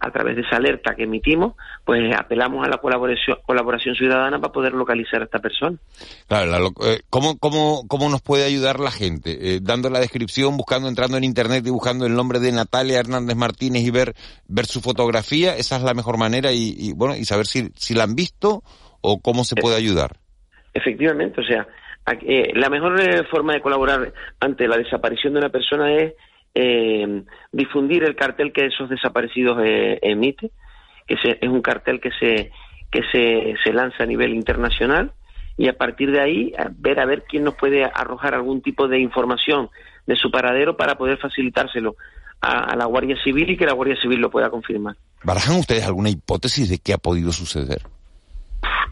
a través de esa alerta que emitimos, pues apelamos a la colaboración, colaboración ciudadana para poder localizar a esta persona. Claro, eh, ¿cómo, cómo, ¿cómo nos puede ayudar la gente? Eh, dando la descripción, buscando, entrando en internet y buscando el nombre de Natalia Hernández Martínez y ver, ver su fotografía, esa es la mejor manera y, bueno, y saber si, si la han visto o cómo se puede ayudar. Efectivamente, o sea, eh, la mejor forma de colaborar ante la desaparición de una persona es eh, difundir el cartel que esos desaparecidos eh, emite, que es un cartel que se que se, se lanza a nivel internacional y a partir de ahí ver a ver quién nos puede arrojar algún tipo de información de su paradero para poder facilitárselo a, la Guardia Civil y que la Guardia Civil lo pueda confirmar. ¿Barajan ustedes alguna hipótesis de qué ha podido suceder?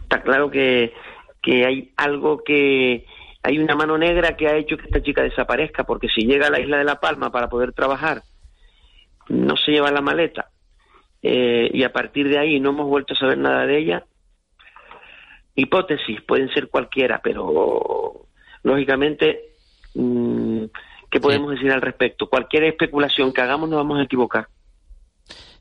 Está claro que, que hay algo que, hay una mano negra que ha hecho que esta chica desaparezca, porque si llega a la isla de La Palma para poder trabajar, no se lleva la maleta, eh, y a partir de ahí no hemos vuelto a saber nada de ella. Hipótesis, pueden ser cualquiera, pero lógicamente, mm, ¿qué podemos decir al respecto? Cualquier especulación que hagamos nos vamos a equivocar.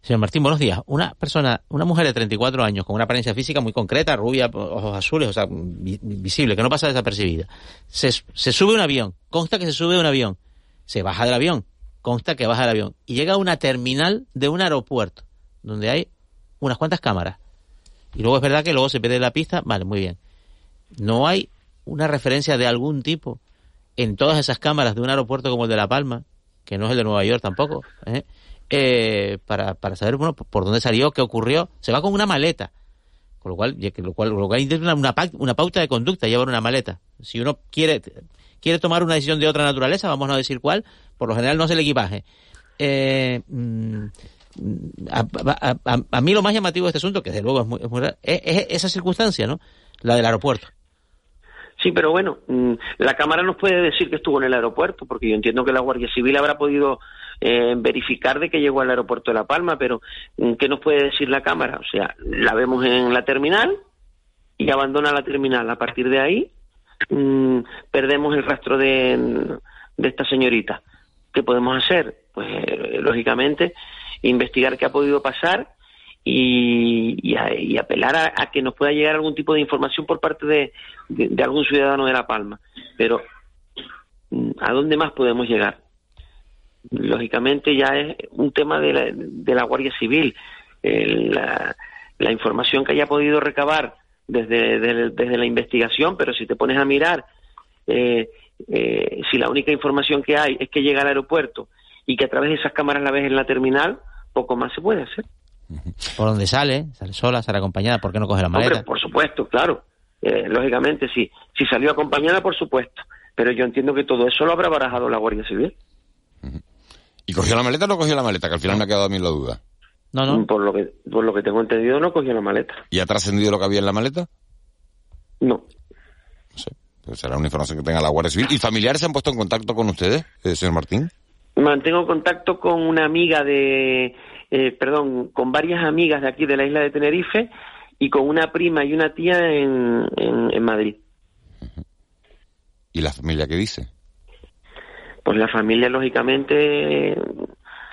Señor Martín, buenos días. Una persona, una mujer de 34 años con una apariencia física muy concreta, rubia, ojos azules, o sea, visible, que no pasa desapercibida. Se, sube un avión, consta que se sube un avión, se baja del avión, consta que baja del avión y llega a una terminal de un aeropuerto donde hay unas cuantas cámaras. Y luego es verdad que luego se pierde la pista, vale, muy bien. No hay una referencia de algún tipo en todas esas cámaras de un aeropuerto como el de La Palma, que no es el de Nueva York tampoco, ¿eh? Eh, para, para saber bueno, por dónde salió, qué ocurrió. Se va con una maleta. Con lo cual, lo cual, lo cual una, una, pauta de conducta llevar una maleta. Si uno quiere, quiere tomar una decisión de otra naturaleza, vamos a decir cuál, por lo general no es el equipaje. Eh, mm, a, a, mí lo más llamativo de este asunto, que desde luego es muy, es, es, esa circunstancia, ¿no? La del aeropuerto. Sí, pero bueno, mm, la Cámara nos puede decir que estuvo en el aeropuerto, porque yo entiendo que la Guardia Civil habrá podido eh, verificar de que llegó al aeropuerto de La Palma, pero mm, ¿qué nos puede decir la Cámara? O sea, la vemos en la terminal y abandona la terminal. A partir de ahí mm, perdemos el rastro de, de esta señorita. ¿Qué podemos hacer? Pues lógicamente investigar qué ha podido pasar y, apelar a, que nos pueda llegar algún tipo de información por parte de, algún ciudadano de La Palma. Pero, mm, ¿a dónde más podemos llegar? lógicamente ya es un tema de la, de la Guardia Civil. la, información que haya podido recabar desde, desde, la investigación, pero si te pones a mirar, eh, eh, si la única información que hay es que llega al aeropuerto y que a través de esas cámaras la ves en la terminal, poco más se puede hacer. <laughs> ¿Por dónde sale? ¿Sale sola? ¿Sale acompañada? ¿Por qué no coge la maleta? por supuesto, claro. Eh, lógicamente, sí. Si salió acompañada, por supuesto. Pero yo entiendo que todo eso lo habrá barajado la Guardia Civil. ¿Y cogió la maleta o no cogió la maleta? Que al final me ha quedado a mí la duda. No, no. Por lo que, por lo que tengo entendido, no cogió la maleta. ¿Y ha trascendido lo que había en la maleta? No. No sé. Pues será una información que tenga la Guardia Civil. ¿Y familiares se han puesto en contacto con ustedes, eh, señor Martín? Mantengo contacto con una amiga de, eh, perdón, con varias amigas de aquí de la isla de Tenerife y con una prima y una tía en, en Madrid. ¿Y la familia qué dice? pues la familia lógicamente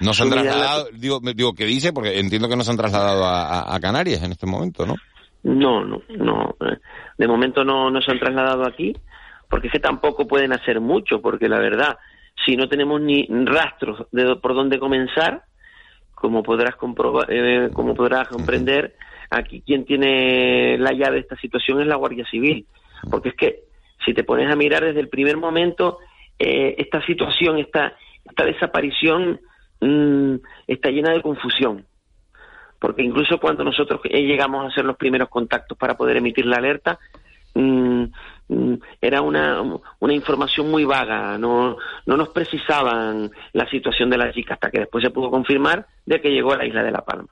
no se han trasladado, digo, digo que dice porque entiendo que no se han trasladado a, Canarias en este momento, ¿no? No, no, no. De momento no, no se han trasladado aquí, porque es que tampoco pueden hacer mucho, porque la verdad, si no tenemos ni rastros de por dónde comenzar, como podrás comprobar, eh, como podrás comprender, aquí quien tiene la llave de esta situación es la Guardia Civil, porque es que si te pones a mirar desde el primer momento eh, esta situación, esta, esta desaparición mm, está llena de confusión. Porque incluso cuando nosotros eh, llegamos a hacer los primeros contactos para poder emitir la alerta, mm, mm, era una, una información muy vaga, no, no nos precisaban la situación de la chica hasta que después se pudo confirmar de que llegó a la isla de La Palma.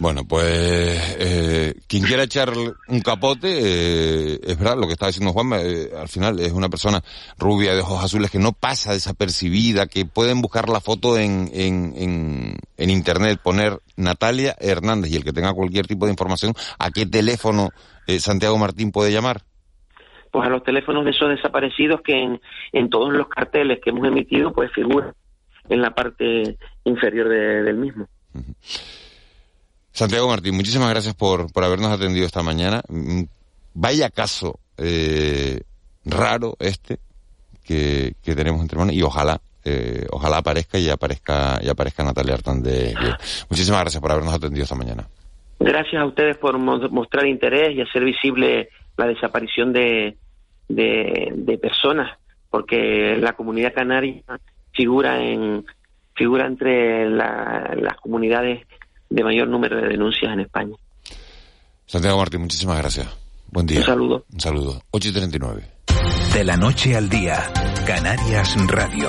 Bueno, pues eh, quien quiera echar un capote, eh, es verdad lo que estaba diciendo Juan, eh, al final es una persona rubia de ojos azules que no pasa desapercibida, que pueden buscar la foto en, en, en, internet, poner Natalia Hernández y el que tenga cualquier tipo de información, ¿a qué teléfono Santiago Martín puede llamar? Pues a los teléfonos de esos desaparecidos que en, en todos los carteles que hemos emitido pues figuran en la parte inferior del mismo. Santiago Martín, muchísimas gracias por, por habernos atendido esta mañana. Mm, vaya caso eh, raro este que, tenemos entre manos y ojalá eh, ojalá aparezca y aparezca y aparezca Natalia Artán de Muchísimas gracias por habernos atendido esta mañana. Gracias a ustedes por mostrar interés y hacer visible la desaparición de, de, personas, porque la comunidad canaria figura en figura entre las comunidades de mayor número de denuncias en España. Santiago Martín, muchísimas gracias. Buen día. Un saludo. Un saludo. 8 y 39. De la noche al día, Canarias Radio.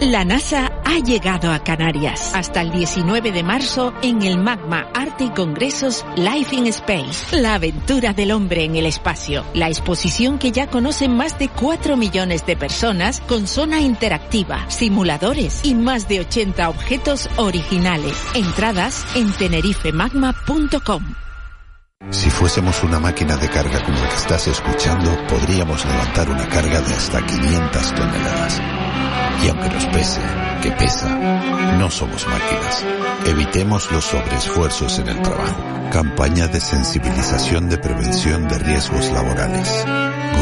La NASA ha llegado a Canarias hasta el 19 de marzo en el Magma Arte y Congresos Life in Space, la aventura del hombre en el espacio. La exposición que ya conocen más de 4 millones de personas con zona interactiva, simuladores y más de 80 objetos originales. Entradas en tenerifemagma.com. Si fuésemos una máquina de carga como la que estás escuchando, podríamos levantar una carga de hasta 500 toneladas. Y aunque nos pese, que pesa, no somos máquinas. Evitemos los sobreesfuerzos en el trabajo. Campaña de sensibilización de prevención de riesgos laborales.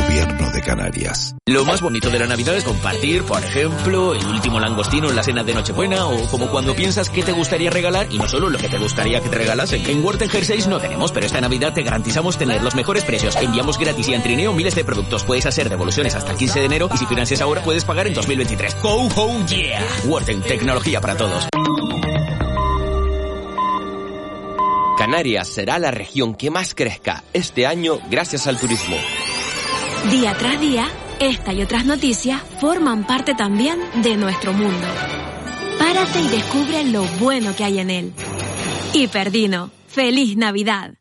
Gobierno de Canarias. Lo más bonito de la Navidad es compartir, por ejemplo, el último langostino en la cena de Nochebuena o como cuando piensas que te gustaría regalar y no solo lo que te gustaría que te regalasen. En Worten Jerseys no tenemos, pero esta Navidad te garantizamos tener los mejores precios. Enviamos gratis y en trineo miles de productos. Puedes hacer devoluciones hasta el 15 de enero y si financias ahora puedes pagar en 2023. ¡Ho, ho, yeah! Worten, tecnología para todos. Canarias será la región que más crezca este año gracias al turismo. Día tras día, esta y otras noticias forman parte también de nuestro mundo. Párate y descubre lo bueno que hay en él. Hiperdino, feliz Navidad.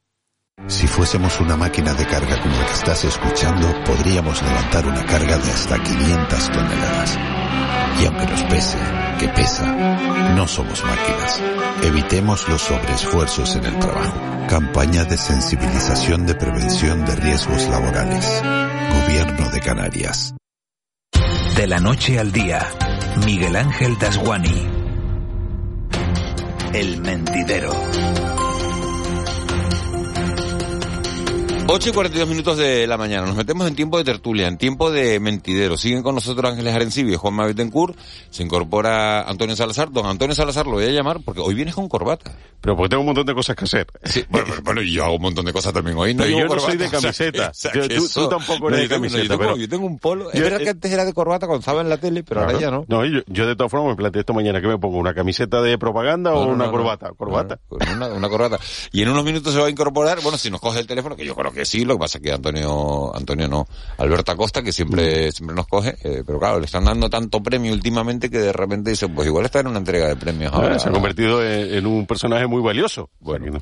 Si fuésemos una máquina de carga como la que estás escuchando, podríamos levantar una carga de hasta 500 toneladas. Y aunque nos pese, que pesa, no somos máquinas. Evitemos los sobreesfuerzos en el trabajo. Campaña de sensibilización de prevención de riesgos laborales. De Canarias. De la noche al día, Miguel Ángel Dasguani. El mentidero. 8 y 42 minutos de la mañana. Nos metemos en tiempo de tertulia, en tiempo de mentidero. Siguen con nosotros Ángeles Arencibio y Juan Mavitencourt. Se incorpora Antonio Salazar. Don Antonio Salazar lo voy a llamar porque hoy vienes con corbata. Pero porque tengo un montón de cosas que hacer. Sí, <laughs> bueno, bueno, yo hago un montón de cosas también hoy. No Pero yo no soy de camiseta. <laughs> tú, tampoco eres de camiseta. Yo tengo, pero... yo tengo un polo. Es verdad que antes era de corbata cuando estaba en la tele, pero ahora ya no. No, yo, yo, de todas formas me planteé esta mañana que me pongo una camiseta de propaganda o una corbata. Corbata. Una, una corbata. Y en unos minutos se va a incorporar, bueno, si nos coge el teléfono, que yo creo que sí, lo que pasa es que Antonio, Antonio no, Alberto Acosta, que siempre, siempre nos coge, eh, pero claro, le están dando tanto premio últimamente que de repente dicen, pues igual está en una entrega de premios ah, ahora. se ha convertido en, un personaje muy valioso. Bueno.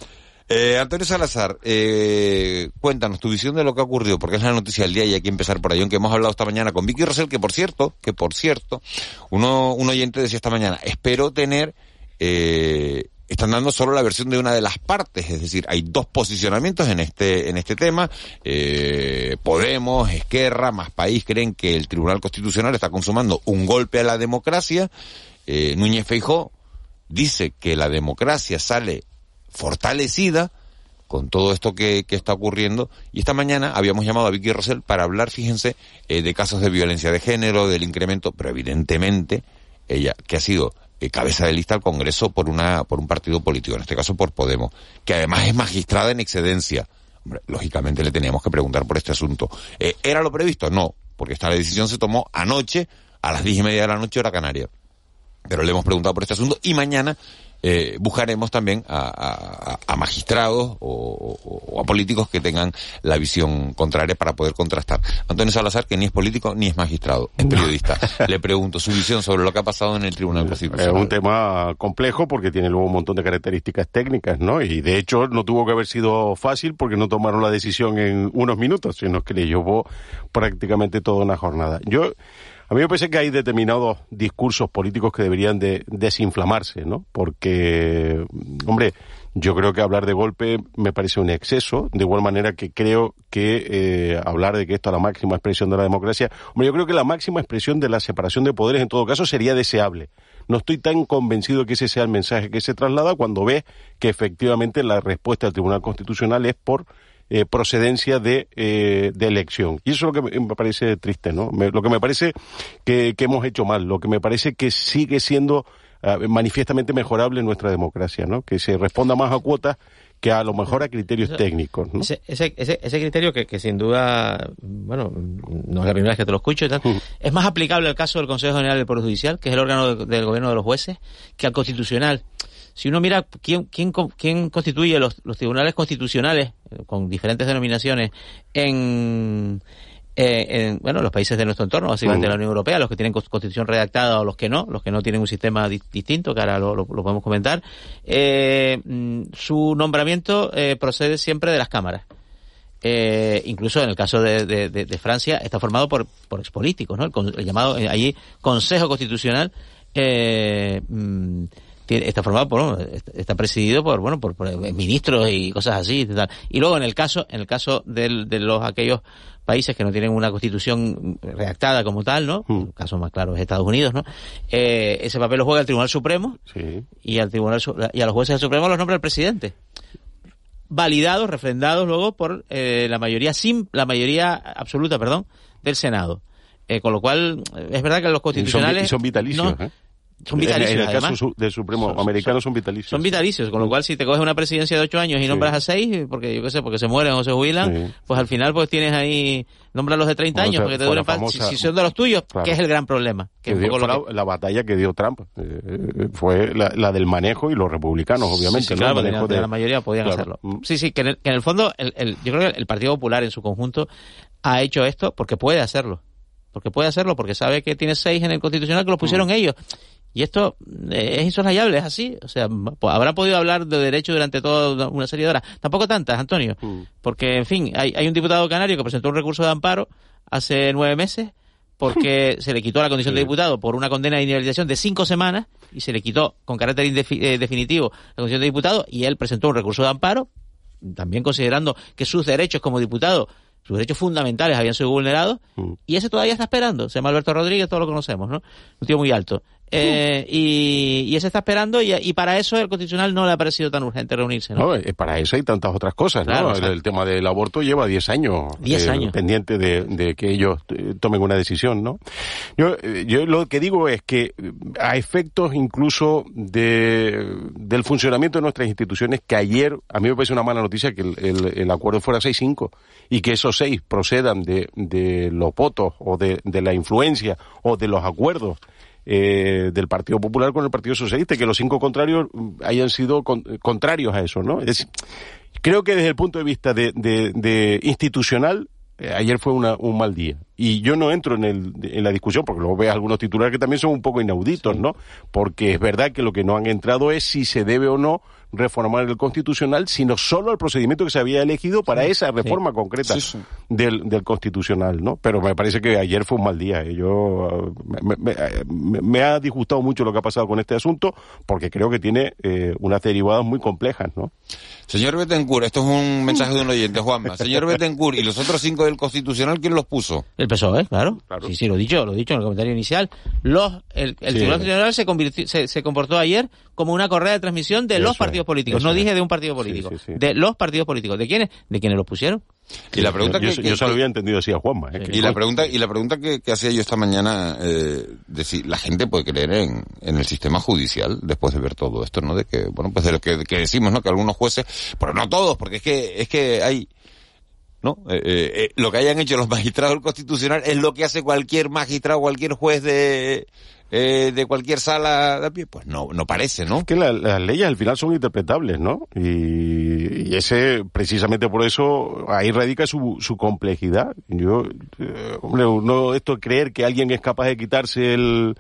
Eh, Antonio Salazar, eh, cuéntanos tu visión de lo que ha ocurrido, porque es la noticia del día y hay que empezar por ahí, aunque hemos hablado esta mañana con Vicky Rosell, que por cierto, que por cierto, uno, un oyente decía esta mañana, espero tener eh, están dando solo la versión de una de las partes, es decir, hay dos posicionamientos en este en este tema. Eh, Podemos, Esquerra, más país creen que el Tribunal Constitucional está consumando un golpe a la democracia. Eh, Núñez Feijó dice que la democracia sale fortalecida con todo esto que, que, está ocurriendo. Y esta mañana habíamos llamado a Vicky Rosell para hablar, fíjense, eh, de casos de violencia de género, del incremento, pero evidentemente ella, que ha sido eh, cabeza de lista al Congreso por una por un partido político, en este caso por Podemos, que además es magistrada en excedencia. Hombre, lógicamente le teníamos que preguntar por este asunto. Eh, ¿Era lo previsto? No, porque esta decisión se tomó anoche a las diez y media de la noche hora canaria. pero le hemos preguntado por este asunto y mañana eh, buscaremos también a, magistrados o, a políticos que tengan la visión contraria para poder contrastar. Antonio Salazar, que ni es político ni es magistrado, es periodista. <laughs> Le pregunto su visión sobre lo que ha pasado en el Tribunal Constitucional. Es un tema complejo porque tiene luego un montón de características técnicas, ¿no? Y de hecho no tuvo que haber sido fácil porque no tomaron la decisión en unos minutos, sino que le llevó prácticamente toda una jornada. Yo a mí me parece que hay determinados discursos políticos que deberían de desinflamarse, ¿no? Porque, hombre, yo creo que hablar de golpe me parece un exceso, de igual manera que creo que eh, hablar de que esto es la máxima expresión de la democracia, hombre, yo creo que la máxima expresión de la separación de poderes en todo caso sería deseable. No estoy tan convencido que ese sea el mensaje que se traslada cuando ve que efectivamente la respuesta del Tribunal Constitucional es por eh, procedencia de, eh, de, elección. Y eso es lo que me parece triste, ¿no? lo que me parece que, que, hemos hecho mal, lo que me parece que sigue siendo uh, manifiestamente mejorable en nuestra democracia, ¿no? Que se responda más a cuotas que a lo mejor a criterios técnicos. ¿no? Ese, ese, ese, criterio que, que, sin duda, bueno, no es la primera vez que te lo escucho, tal, es más aplicable al caso del Consejo General del Poder Judicial, que es el órgano del gobierno de los jueces, que al constitucional si uno mira quién, quién, quién constituye los, los tribunales constitucionales eh, con diferentes denominaciones en, eh, en, bueno, los países de nuestro entorno, básicamente la Unión Europea, los que tienen constitución redactada o los que no, los que no tienen un sistema distinto, que ahora lo, lo, podemos comentar, eh, mm, su nombramiento eh, procede siempre de las cámaras. Eh, incluso en el caso de, de, de, Francia está formado por, por expolíticos, ¿no? El, el llamado eh, allí Consejo Constitucional eh, mm, está formado por está presidido por bueno por, ministros y cosas así y, luego en el caso en el caso de los aquellos países que no tienen una constitución redactada como tal no mm. el caso más claro es Estados Unidos no eh, ese papel lo juega el Tribunal Supremo y al Tribunal y a los jueces del Supremo los nombra el presidente. Validados refrendados luego por eh, la mayoría sin la mayoría absoluta perdón del Senado. Eh, con lo cual es verdad que los constitucionales son, vitalicios ¿eh? Son vitalicios. En, el caso del Supremo americano son, vitalicios. Son vitalicios, con lo cual si te coges una presidencia de ocho años y nombras a seis, porque yo qué sé, porque se mueren o se jubilan, pues al final pues tienes ahí, los de 30 años, porque te duren si, son de los tuyos, que es el gran problema. Que, la, batalla que dio Trump eh, fue la, del manejo y los republicanos, obviamente. claro, la mayoría podían hacerlo. Mm. Sí, sí, que en el, fondo, el, yo creo que el Partido Popular en su conjunto ha hecho esto porque puede hacerlo porque puede hacerlo, porque sabe que tiene seis en el constitucional que lo pusieron mm. ellos. Y esto eh, es insoslayable, es así. O sea, habrá podido hablar de derecho durante toda una serie de horas. Tampoco tantas, Antonio. Mm. Porque, en fin, hay, hay un diputado canario que presentó un recurso de amparo hace nueve meses porque <laughs> se le quitó la condición de diputado por una condena de inhabilitación de cinco semanas y se le quitó con carácter eh, definitivo la condición de diputado y él presentó un recurso de amparo, también considerando que sus derechos como diputado sus derechos fundamentales habían sido vulnerados mm. y ese todavía está esperando. Se llama Alberto Rodríguez, todos lo conocemos, ¿no? Un tío muy alto. Eh, y, y ese está esperando y, para eso el Constitucional no le ha parecido tan urgente reunirse. ¿no? Eh, para eso hay tantas otras cosas. ¿no? El, tema del aborto lleva 10 años, diez eh, años. pendiente de, que ellos tomen una decisión. ¿no? Yo, yo lo que digo es que a efectos incluso de, del funcionamiento de nuestras instituciones, que ayer a mí me parece una mala noticia que el, el, acuerdo fuera 6-5 y que esos seis procedan de, de los votos o de, de la influencia o de los acuerdos eh, del Partido Popular con el Partido Socialista, que los cinco contrarios mm, hayan sido contrarios a eso, ¿no? Es creo que desde el punto de vista de, de, institucional, eh, ayer fue un mal día. Y yo no entro en, el, en la discusión, porque luego veo algunos titulares que también son un poco inauditos, ¿no? Porque es verdad que lo que no han entrado es si se debe o no reformar el constitucional, sino solo el procedimiento que se había elegido para esa reforma concreta Del, del constitucional, ¿no? Pero me parece que ayer fue un mal día. ¿eh? Yo me, ha disgustado mucho lo que ha pasado con este asunto, porque creo que tiene eh, unas derivadas muy complejas, ¿no? Señor Betancourt, esto es un mensaje de un oyente, Juanma. Señor Betancourt, ¿y los otros cinco del Constitucional quién los puso? El PSOE, claro. claro. Sí, sí, lo he dicho, lo he dicho en el comentario inicial. Los, el, el Tribunal Constitucional se, convirtió, se, se, comportó ayer como una correa de transmisión de los partidos políticos. no dije de un partido político, de los partidos políticos. ¿De quiénes? De quienes los pusieron. Y la pregunta yo, que, yo, se lo había entendido así a Juanma. ¿eh? y, la pregunta, y la pregunta que, hacía yo esta mañana, eh, de si la gente puede creer en, en, el sistema judicial después de ver todo esto, ¿no? De que, bueno, pues de lo que, que decimos, ¿no? Que algunos jueces, pero no todos, porque es que, es que hay ¿no? Eh, eh, eh, lo que hayan hecho los magistrados del Constitucional es lo que hace cualquier magistrado, cualquier juez de, eh, de cualquier sala. Pues no, no parece, ¿no? Que la- las leyes al final son interpretables, ¿no? Y, y ese, precisamente por eso, ahí radica su, su complejidad. Yo, eh, hombre, uno, esto creer que alguien es capaz de quitarse el.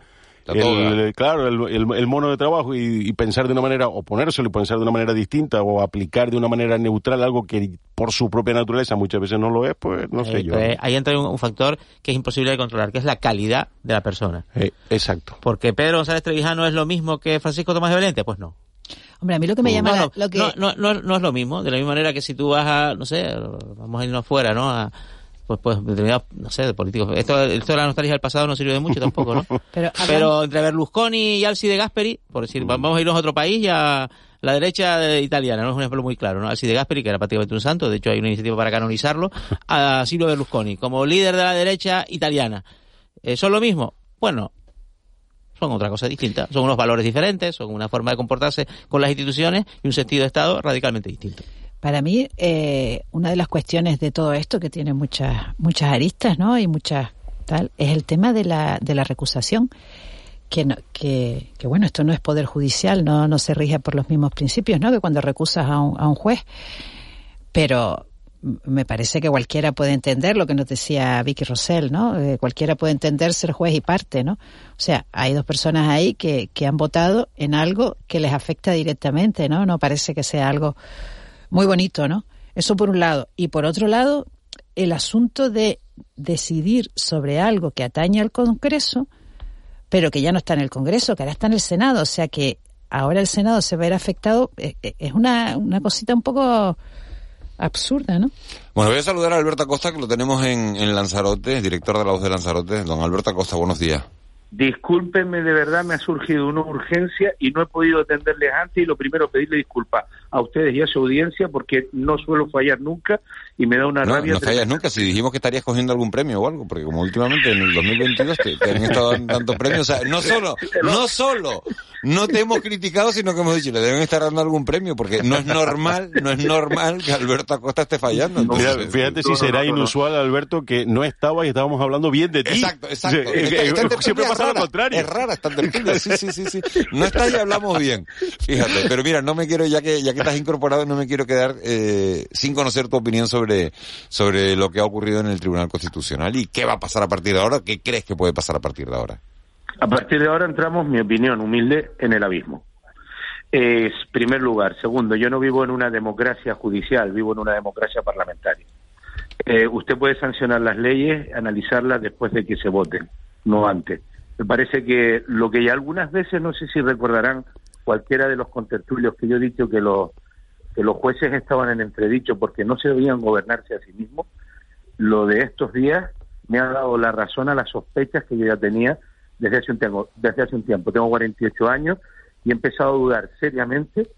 El- claro, el, el- el mono de trabajo y, y pensar de una manera, o ponérselo y pensar de una manera distinta, o aplicar de una manera neutral algo que por su propia naturaleza muchas veces no lo es, pues no sé Eh, yo. pues ahí entra un, un factor que es imposible de controlar, que es la calidad de la persona. Eh, exacto. Porque Pedro González Trevijano es lo mismo que Francisco Tomás de Valente, pues no. Hombre, a mí lo que me llama no, la- no, lo que no, no, no, no es lo mismo. De la misma manera que si tú vas a, no sé, vamos a irnos afuera, ¿no? A, pues, pues, determinados, no sé, de políticos. Esto, esto de la nostalgia del pasado no sirve de mucho tampoco, ¿no? <laughs> Pero, Pero entre Berlusconi y Alci de Gasperi, por decir, vamos a irnos a otro país y a la derecha de- italiana, no es un ejemplo muy claro, ¿no? Alci de Gasperi, que era prácticamente un santo, de hecho hay una iniciativa para canonizarlo, a Silvio Berlusconi, como líder de la derecha italiana. Eh, ¿Son lo mismo? Bueno, son otra cosa distinta, son unos valores diferentes, son una forma de comportarse con las instituciones y un sentido de Estado radicalmente distinto. Para mí, eh, una de las cuestiones de todo esto, que tiene muchas, muchas aristas, ¿no? Y muchas tal, es el tema de la, de la recusación. Que, no- que, bueno, esto no es poder judicial, no, no se rige por los mismos principios, ¿no? Que cuando recusas a un, a un juez. Pero me parece que cualquiera puede entender lo que nos decía Vicky Rosell, ¿no? Eh, cualquiera puede entender ser juez y parte, ¿no? O sea, hay dos personas ahí que, que han votado en algo que les afecta directamente, ¿no? No parece que sea algo muy bonito, ¿no? Eso por un lado. Y por otro lado, el asunto de decidir sobre algo que atañe al Congreso, pero que ya no está en el Congreso, que ahora está en el Senado. O sea que ahora el Senado se verá afectado. eh, eh, Es una, una cosita un poco absurda, ¿no? Bueno, voy a saludar a Alberto Acosta, que lo tenemos en, en Lanzarote, director de la voz de Lanzarote. Don Alberto Acosta, buenos días. Discúlpenme, de verdad me ha surgido una urgencia y no he podido atenderles antes y lo primero pedirle disculpas a ustedes y a su audiencia porque no suelo fallar nunca y me da una No, rabia. no fallas nunca. Si dijimos que estarías cogiendo algún premio o algo, porque como últimamente en el 2022 te, te han estado dando tantos premios, o sea, no solo, no solo, no te hemos criticado, sino que hemos dicho, le deben estar dando algún premio, porque no es normal, no es normal que Alberto Acosta esté fallando. Fíjate, Entonces, fíjate si será inusual, Alberto, que no estaba y estábamos hablando bien de ti. Exacto, exacto. Sí, esta <laughs> tertulia siempre es lo contrario. Es rara esta tertulia, sí, sí, sí, sí. No está y hablamos bien. Fíjate, pero mira, no me quiero, ya que, ya que estás incorporado, no me quiero quedar eh, sin conocer tu opinión sobre, sobre lo que ha ocurrido en el Tribunal Constitucional y qué va a pasar a partir de ahora, qué crees que puede pasar a partir de ahora. A partir de ahora entramos, mi opinión humilde, en el abismo. Es primer lugar. Segundo, yo no vivo en una democracia judicial, vivo en una democracia parlamentaria. Eh, usted puede sancionar las leyes, analizarlas después de que se voten, no antes. Me parece que lo que ya algunas veces, no sé si recordarán cualquiera de los contertulios que yo he dicho que los, que los jueces estaban en entredicho porque no se debían gobernarse a sí mismos, lo de estos días me ha dado la razón a las sospechas que yo ya tenía desde hace un tiempo. Desde hace un tiempo. Tengo 48 años y he empezado a dudar seriamente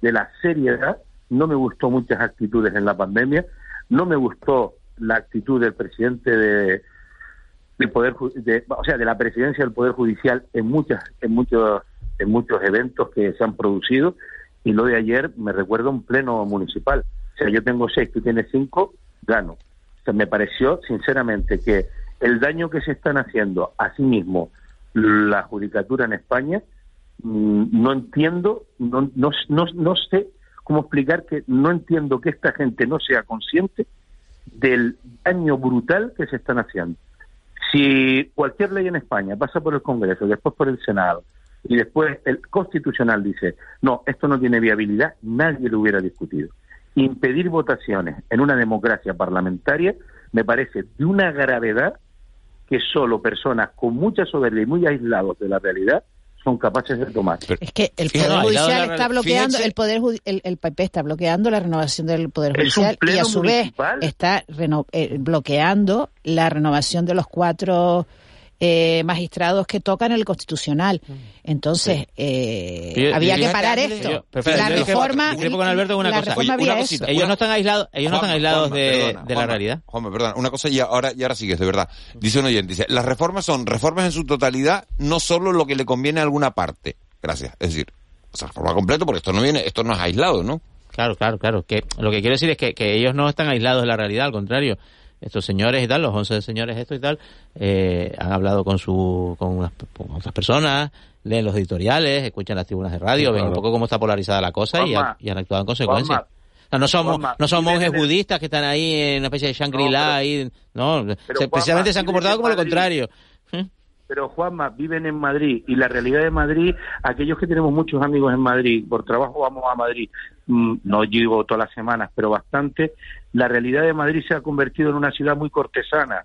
de la seriedad. No me gustó muchas actitudes en la pandemia. No me gustó la actitud del presidente de, del poder, de, o sea, de la presidencia del poder judicial en muchas, en muchos, en muchos eventos que se han producido. Y lo de ayer me recuerda un pleno municipal. O sea, yo tengo seis, tú tienes cinco, gano. O sea, me pareció, sinceramente, que el daño que se están haciendo a sí mismo la judicatura en España, mm, no entiendo, no, no, no, no sé cómo explicar que no entiendo que esta gente no sea consciente del daño brutal que se están haciendo. Si cualquier ley en España pasa por el Congreso, después por el Senado, y después el Constitucional dice, no, esto no tiene viabilidad, nadie lo hubiera discutido. Impedir votaciones en una democracia parlamentaria me parece de una gravedad que solo personas con mucha soberbia y muy aislados de la realidad son capaces de tomar. Es que el Poder no, Judicial está bloqueando, fíjense- el Poder el, el PP está bloqueando la renovación del Poder Judicial y a su vez está reno- eh, bloqueando la renovación de los cuatro eh, magistrados que tocan el Constitucional. Entonces, eh, Yo- había yo- que parar yo- esto. yo- pero la reforma... discrepo con Alberto en una la cosa. reforma Oye, había una eso. cosita. Ellos no están aislados, ellos no están aislados Juanma, de, perdona, de la realidad. Juanma, perdona, una cosa y ahora, y ahora sigues, de verdad. Dice un oyente, dice, las reformas son reformas en su totalidad, no solo lo que le conviene a alguna parte. Gracias. Es decir, o sea, reforma completa porque esto no viene, esto no es aislado, ¿no? Claro, claro, claro. Que lo que quiero decir es que, que ellos no están aislados de la realidad, al contrario. Estos señores y tal, los 11 señores estos y tal, eh, han hablado con, su, con, unas, con otras personas, leen los editoriales, escuchan las tribunas de radio, ven un poco cómo está polarizada la cosa y, han- y han actuado en consecuencia. Juanma, O sea, no somos, Juanma, no son monjes budistas que están ahí en una especie de Shangri-La, ahí, no, se- Juanma, precisamente se han comportado como lo Madrid. contrario. Pero Juanma, viven en Madrid y la realidad de Madrid, aquellos que tenemos muchos amigos en Madrid, por trabajo vamos a Madrid, mm, no digo todas las semanas, pero bastante, la realidad de Madrid se ha convertido en una ciudad muy cortesana,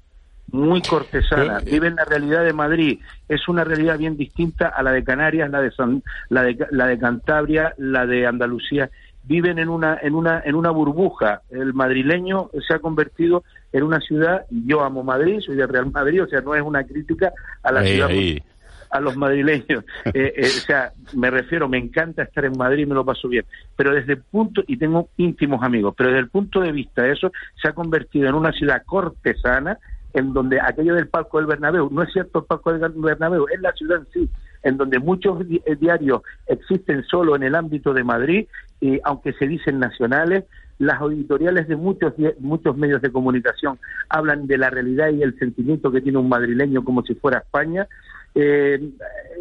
muy cortesana. Viven la realidad de Madrid, es una realidad bien distinta a la de Canarias, la de San- la de, la de Cantabria, la de Andalucía. Viven en una en una en una burbuja. El madrileño se ha convertido en una ciudad. Yo amo Madrid, soy de Real Madrid, o sea, no es una crítica a la Ahí, ciudad ahí. A los madrileños. <laughs> Eh, eh, o sea, me refiero, me encanta estar en Madrid, me lo paso bien. Pero desde el punto, y tengo íntimos amigos, pero desde el punto de vista de eso, se ha convertido en una ciudad cortesana, en donde aquello del palco del Bernabéu, no es cierto el palco del Bernabéu, es la ciudad en sí, en donde muchos di- eh, diarios existen solo en el ámbito de Madrid, y aunque se dicen nacionales, las editoriales de muchos muchos medios de comunicación hablan de la realidad y el sentimiento que tiene un madrileño como si fuera España, eh,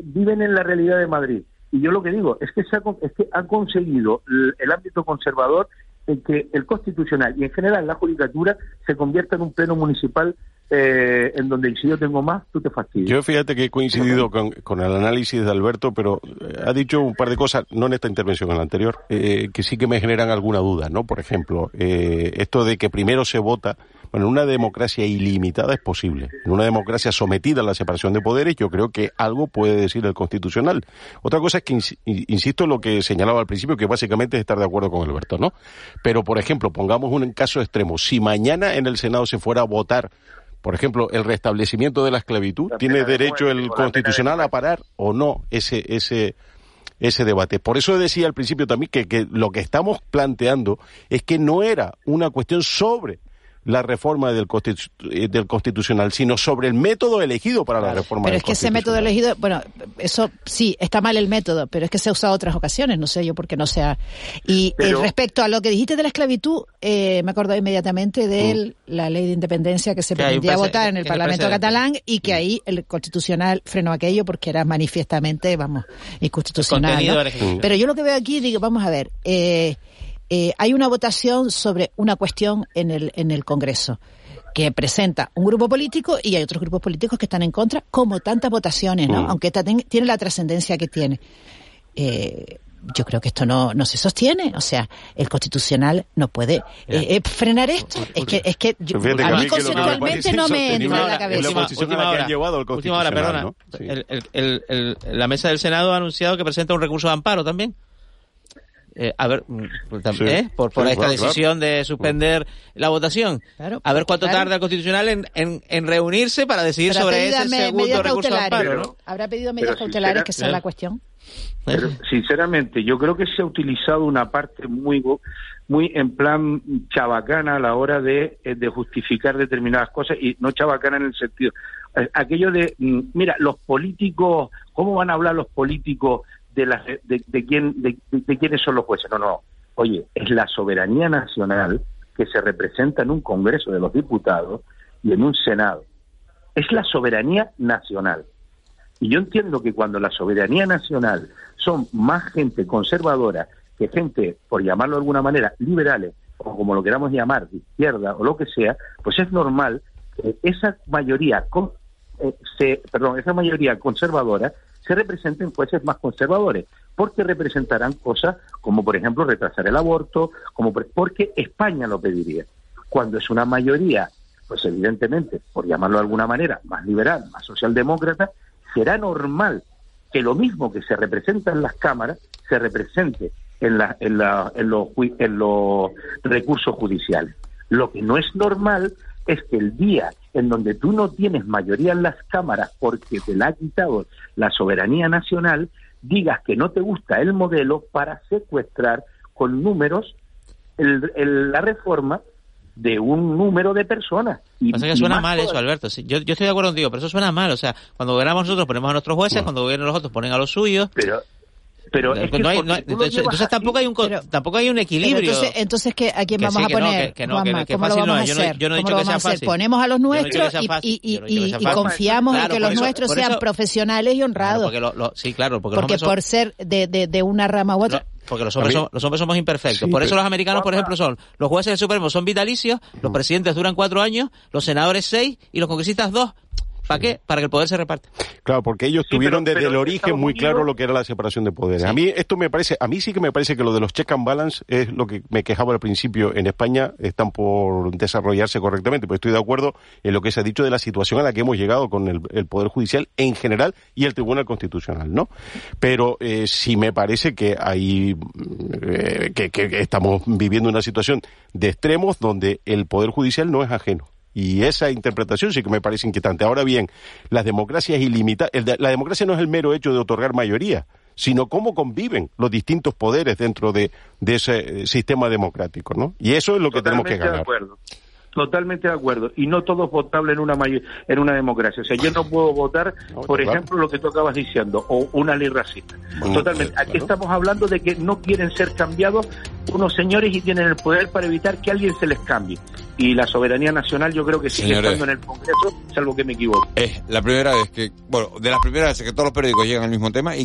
viven en la realidad de Madrid. Y yo lo que digo es que, se ha, es que han conseguido el, el ámbito conservador en que el constitucional y en general la judicatura se convierta en un pleno municipal eh, en donde si yo tengo más, tú te fastidias. Yo fíjate que he coincidido con, con el análisis de Alberto, pero eh, ha dicho un par de cosas, no en esta intervención, en la anterior, eh, que sí que me generan alguna duda, ¿no? Por ejemplo, eh, esto de que primero se vota, bueno, en una democracia ilimitada es posible. En una democracia sometida a la separación de poderes, yo creo que algo puede decir el Constitucional. Otra cosa es que, ins- insisto en lo que señalaba al principio, que básicamente es estar de acuerdo con Alberto, ¿no? Pero, por ejemplo, pongamos un caso extremo. Si mañana en el Senado se fuera a votar por ejemplo, el restablecimiento de la esclavitud, La ¿tiene derecho muerte, el constitucional a parar o no ese ese ese debate? Por eso decía al principio también que, que lo que estamos planteando es que no era una cuestión sobre la reforma del, constitu- eh, del constitucional, sino sobre el método elegido para la reforma Pero del es que ese método elegido, bueno, eso sí, está mal el método, pero es que se ha usado otras ocasiones, no sé yo por qué no sea. Y eh, Pero- respecto a lo que dijiste de la esclavitud, eh, me acordé inmediatamente de Mm. el- la ley de independencia que se Que pretendía votar en el Parlamento catalán y que ahí el constitucional frenó aquello porque era manifiestamente, vamos, inconstitucional. Pero yo lo que veo aquí, digo, vamos a ver, eh, eh, hay una votación sobre una cuestión en el, en el Congreso que presenta un grupo político y hay otros grupos políticos que están en contra, como tantas votaciones, ¿no? Mm. Aunque esta ten- tiene la trascendencia que tiene. Eh, yo creo que esto no, no se sostiene, o sea, el constitucional no puede eh, eh, frenar esto. Es que, es que yo- que a mí conceptualmente no me entra en la cabeza. la posición a la que han llevado el última hora, perdona. Constitucional, ¿no? El- el- el- el- la mesa del Senado ha anunciado que presenta un recurso de amparo también. Eh, a ver, mm, pues Sí. ¿eh? por, por Sí, esta claro, claro. decisión de suspender la votación. Claro, a ver cuánto claro. tarda el Constitucional en, en, en reunirse para decidir Pero sobre pedido ese me- segundo recurso de ¿no? Habrá pedido medidas Pero cautelares, que esa es la cuestión. Pero, sinceramente, yo creo que se ha utilizado una parte muy muy en plan chabacana a la hora de, eh, de justificar determinadas cosas y no chabacana en el sentido eh, aquello de mm, mira los políticos cómo van a hablar los políticos de las de, de quién de, de quiénes son los jueces. No no. Oye es la soberanía nacional que se representa en un Congreso de los Diputados y en un Senado. Es la soberanía nacional. Y yo entiendo que cuando la soberanía nacional son más gente conservadora que gente, por llamarlo de alguna manera, liberales, o como lo queramos llamar, de izquierda o lo que sea, pues es normal que esa mayoría, eh, se, perdón, esa mayoría conservadora se represente en jueces más conservadores, porque representarán cosas como, por ejemplo, retrasar el aborto, como por- porque España lo pediría. Cuando es una mayoría, pues evidentemente, por llamarlo de alguna manera, más liberal, más socialdemócrata, será normal que lo mismo que se representa en las cámaras se represente en, la- en, la- en los, en los recursos judiciales. Lo que no es normal es que el día en donde tú no tienes mayoría en las cámaras porque te la ha quitado la soberanía nacional, digas que no te gusta el modelo para secuestrar con números el- el- la reforma de un número de personas. Y, Pasa que suena mal eso. Alberto. Sí, yo, yo estoy de acuerdo contigo, pero eso suena mal. O sea, cuando gobernamos nosotros ponemos a nuestros jueces, cuando gobiernan los otros ponen a los suyos. Pero, Pero No es que hay- no- tú lo entonces, llevas entonces tampoco hay un co- tampoco hay un equilibrio. Pero entonces, entonces ¿qué, ¿a quién Que vamos sí, a que no, poner? que- que no, Juanma? que- que ¿Cómo lo fácil no vamos a no- hacer? yo no he ¿Cómo dicho lo que vamos a sea hacer? fácil. Ponemos a los no nuestros y- no confiamos en que los eso- nuestros sean eso- profesionales y honrados. porque lo- lo- sí, claro, porque, porque los hombres por son, ser de, de, de una rama u otra. porque los hombres, son- los hombres somos imperfectos. Sí, por eso pero- los americanos, por ejemplo, son los jueces del Supremo son vitalicios, los presidentes duran cuatro años, los senadores seis y los congresistas dos. ¿Para qué? Para que el poder se reparte. Claro, porque ellos Sí, tuvieron pero- desde pero el origen Estados muy claro lo que era la separación de poderes. A mí esto me parece, a mí sí que me parece que lo de los check and balance es lo que me quejaba al principio en España, están por desarrollarse correctamente, pero estoy de acuerdo en lo que se ha dicho de la situación a la que hemos llegado con el, el Poder Judicial en general y el Tribunal Constitucional, ¿no? Pero eh, sí me parece que hay, eh, que estamos viviendo una situación de extremos donde el Poder Judicial no es ajeno. Y esa interpretación sí que me parece inquietante. Ahora bien, las democracias ilimitadas, la democracia no es el mero hecho de otorgar mayoría, sino cómo conviven los distintos poderes dentro de, de ese eh, sistema democrático, ¿no? Y eso es lo que tenemos que Totalmente de ganar. acuerdo. Totalmente de acuerdo. Y no todo es votable en una mayo- en una democracia. O sea, yo no puedo votar, <laughs> por claro. ejemplo, lo que tú acabas diciendo, o una ley racista. Bueno, Totalmente. claro. Aquí estamos hablando de que no quieren ser cambiados unos señores y tienen el poder para evitar que alguien se les cambie. Y la soberanía nacional yo creo que sigue Señores. estando en el Congreso, salvo que me equivoque. Es la primera vez que, bueno, de las primeras veces que todos los periódicos llegan al mismo tema y que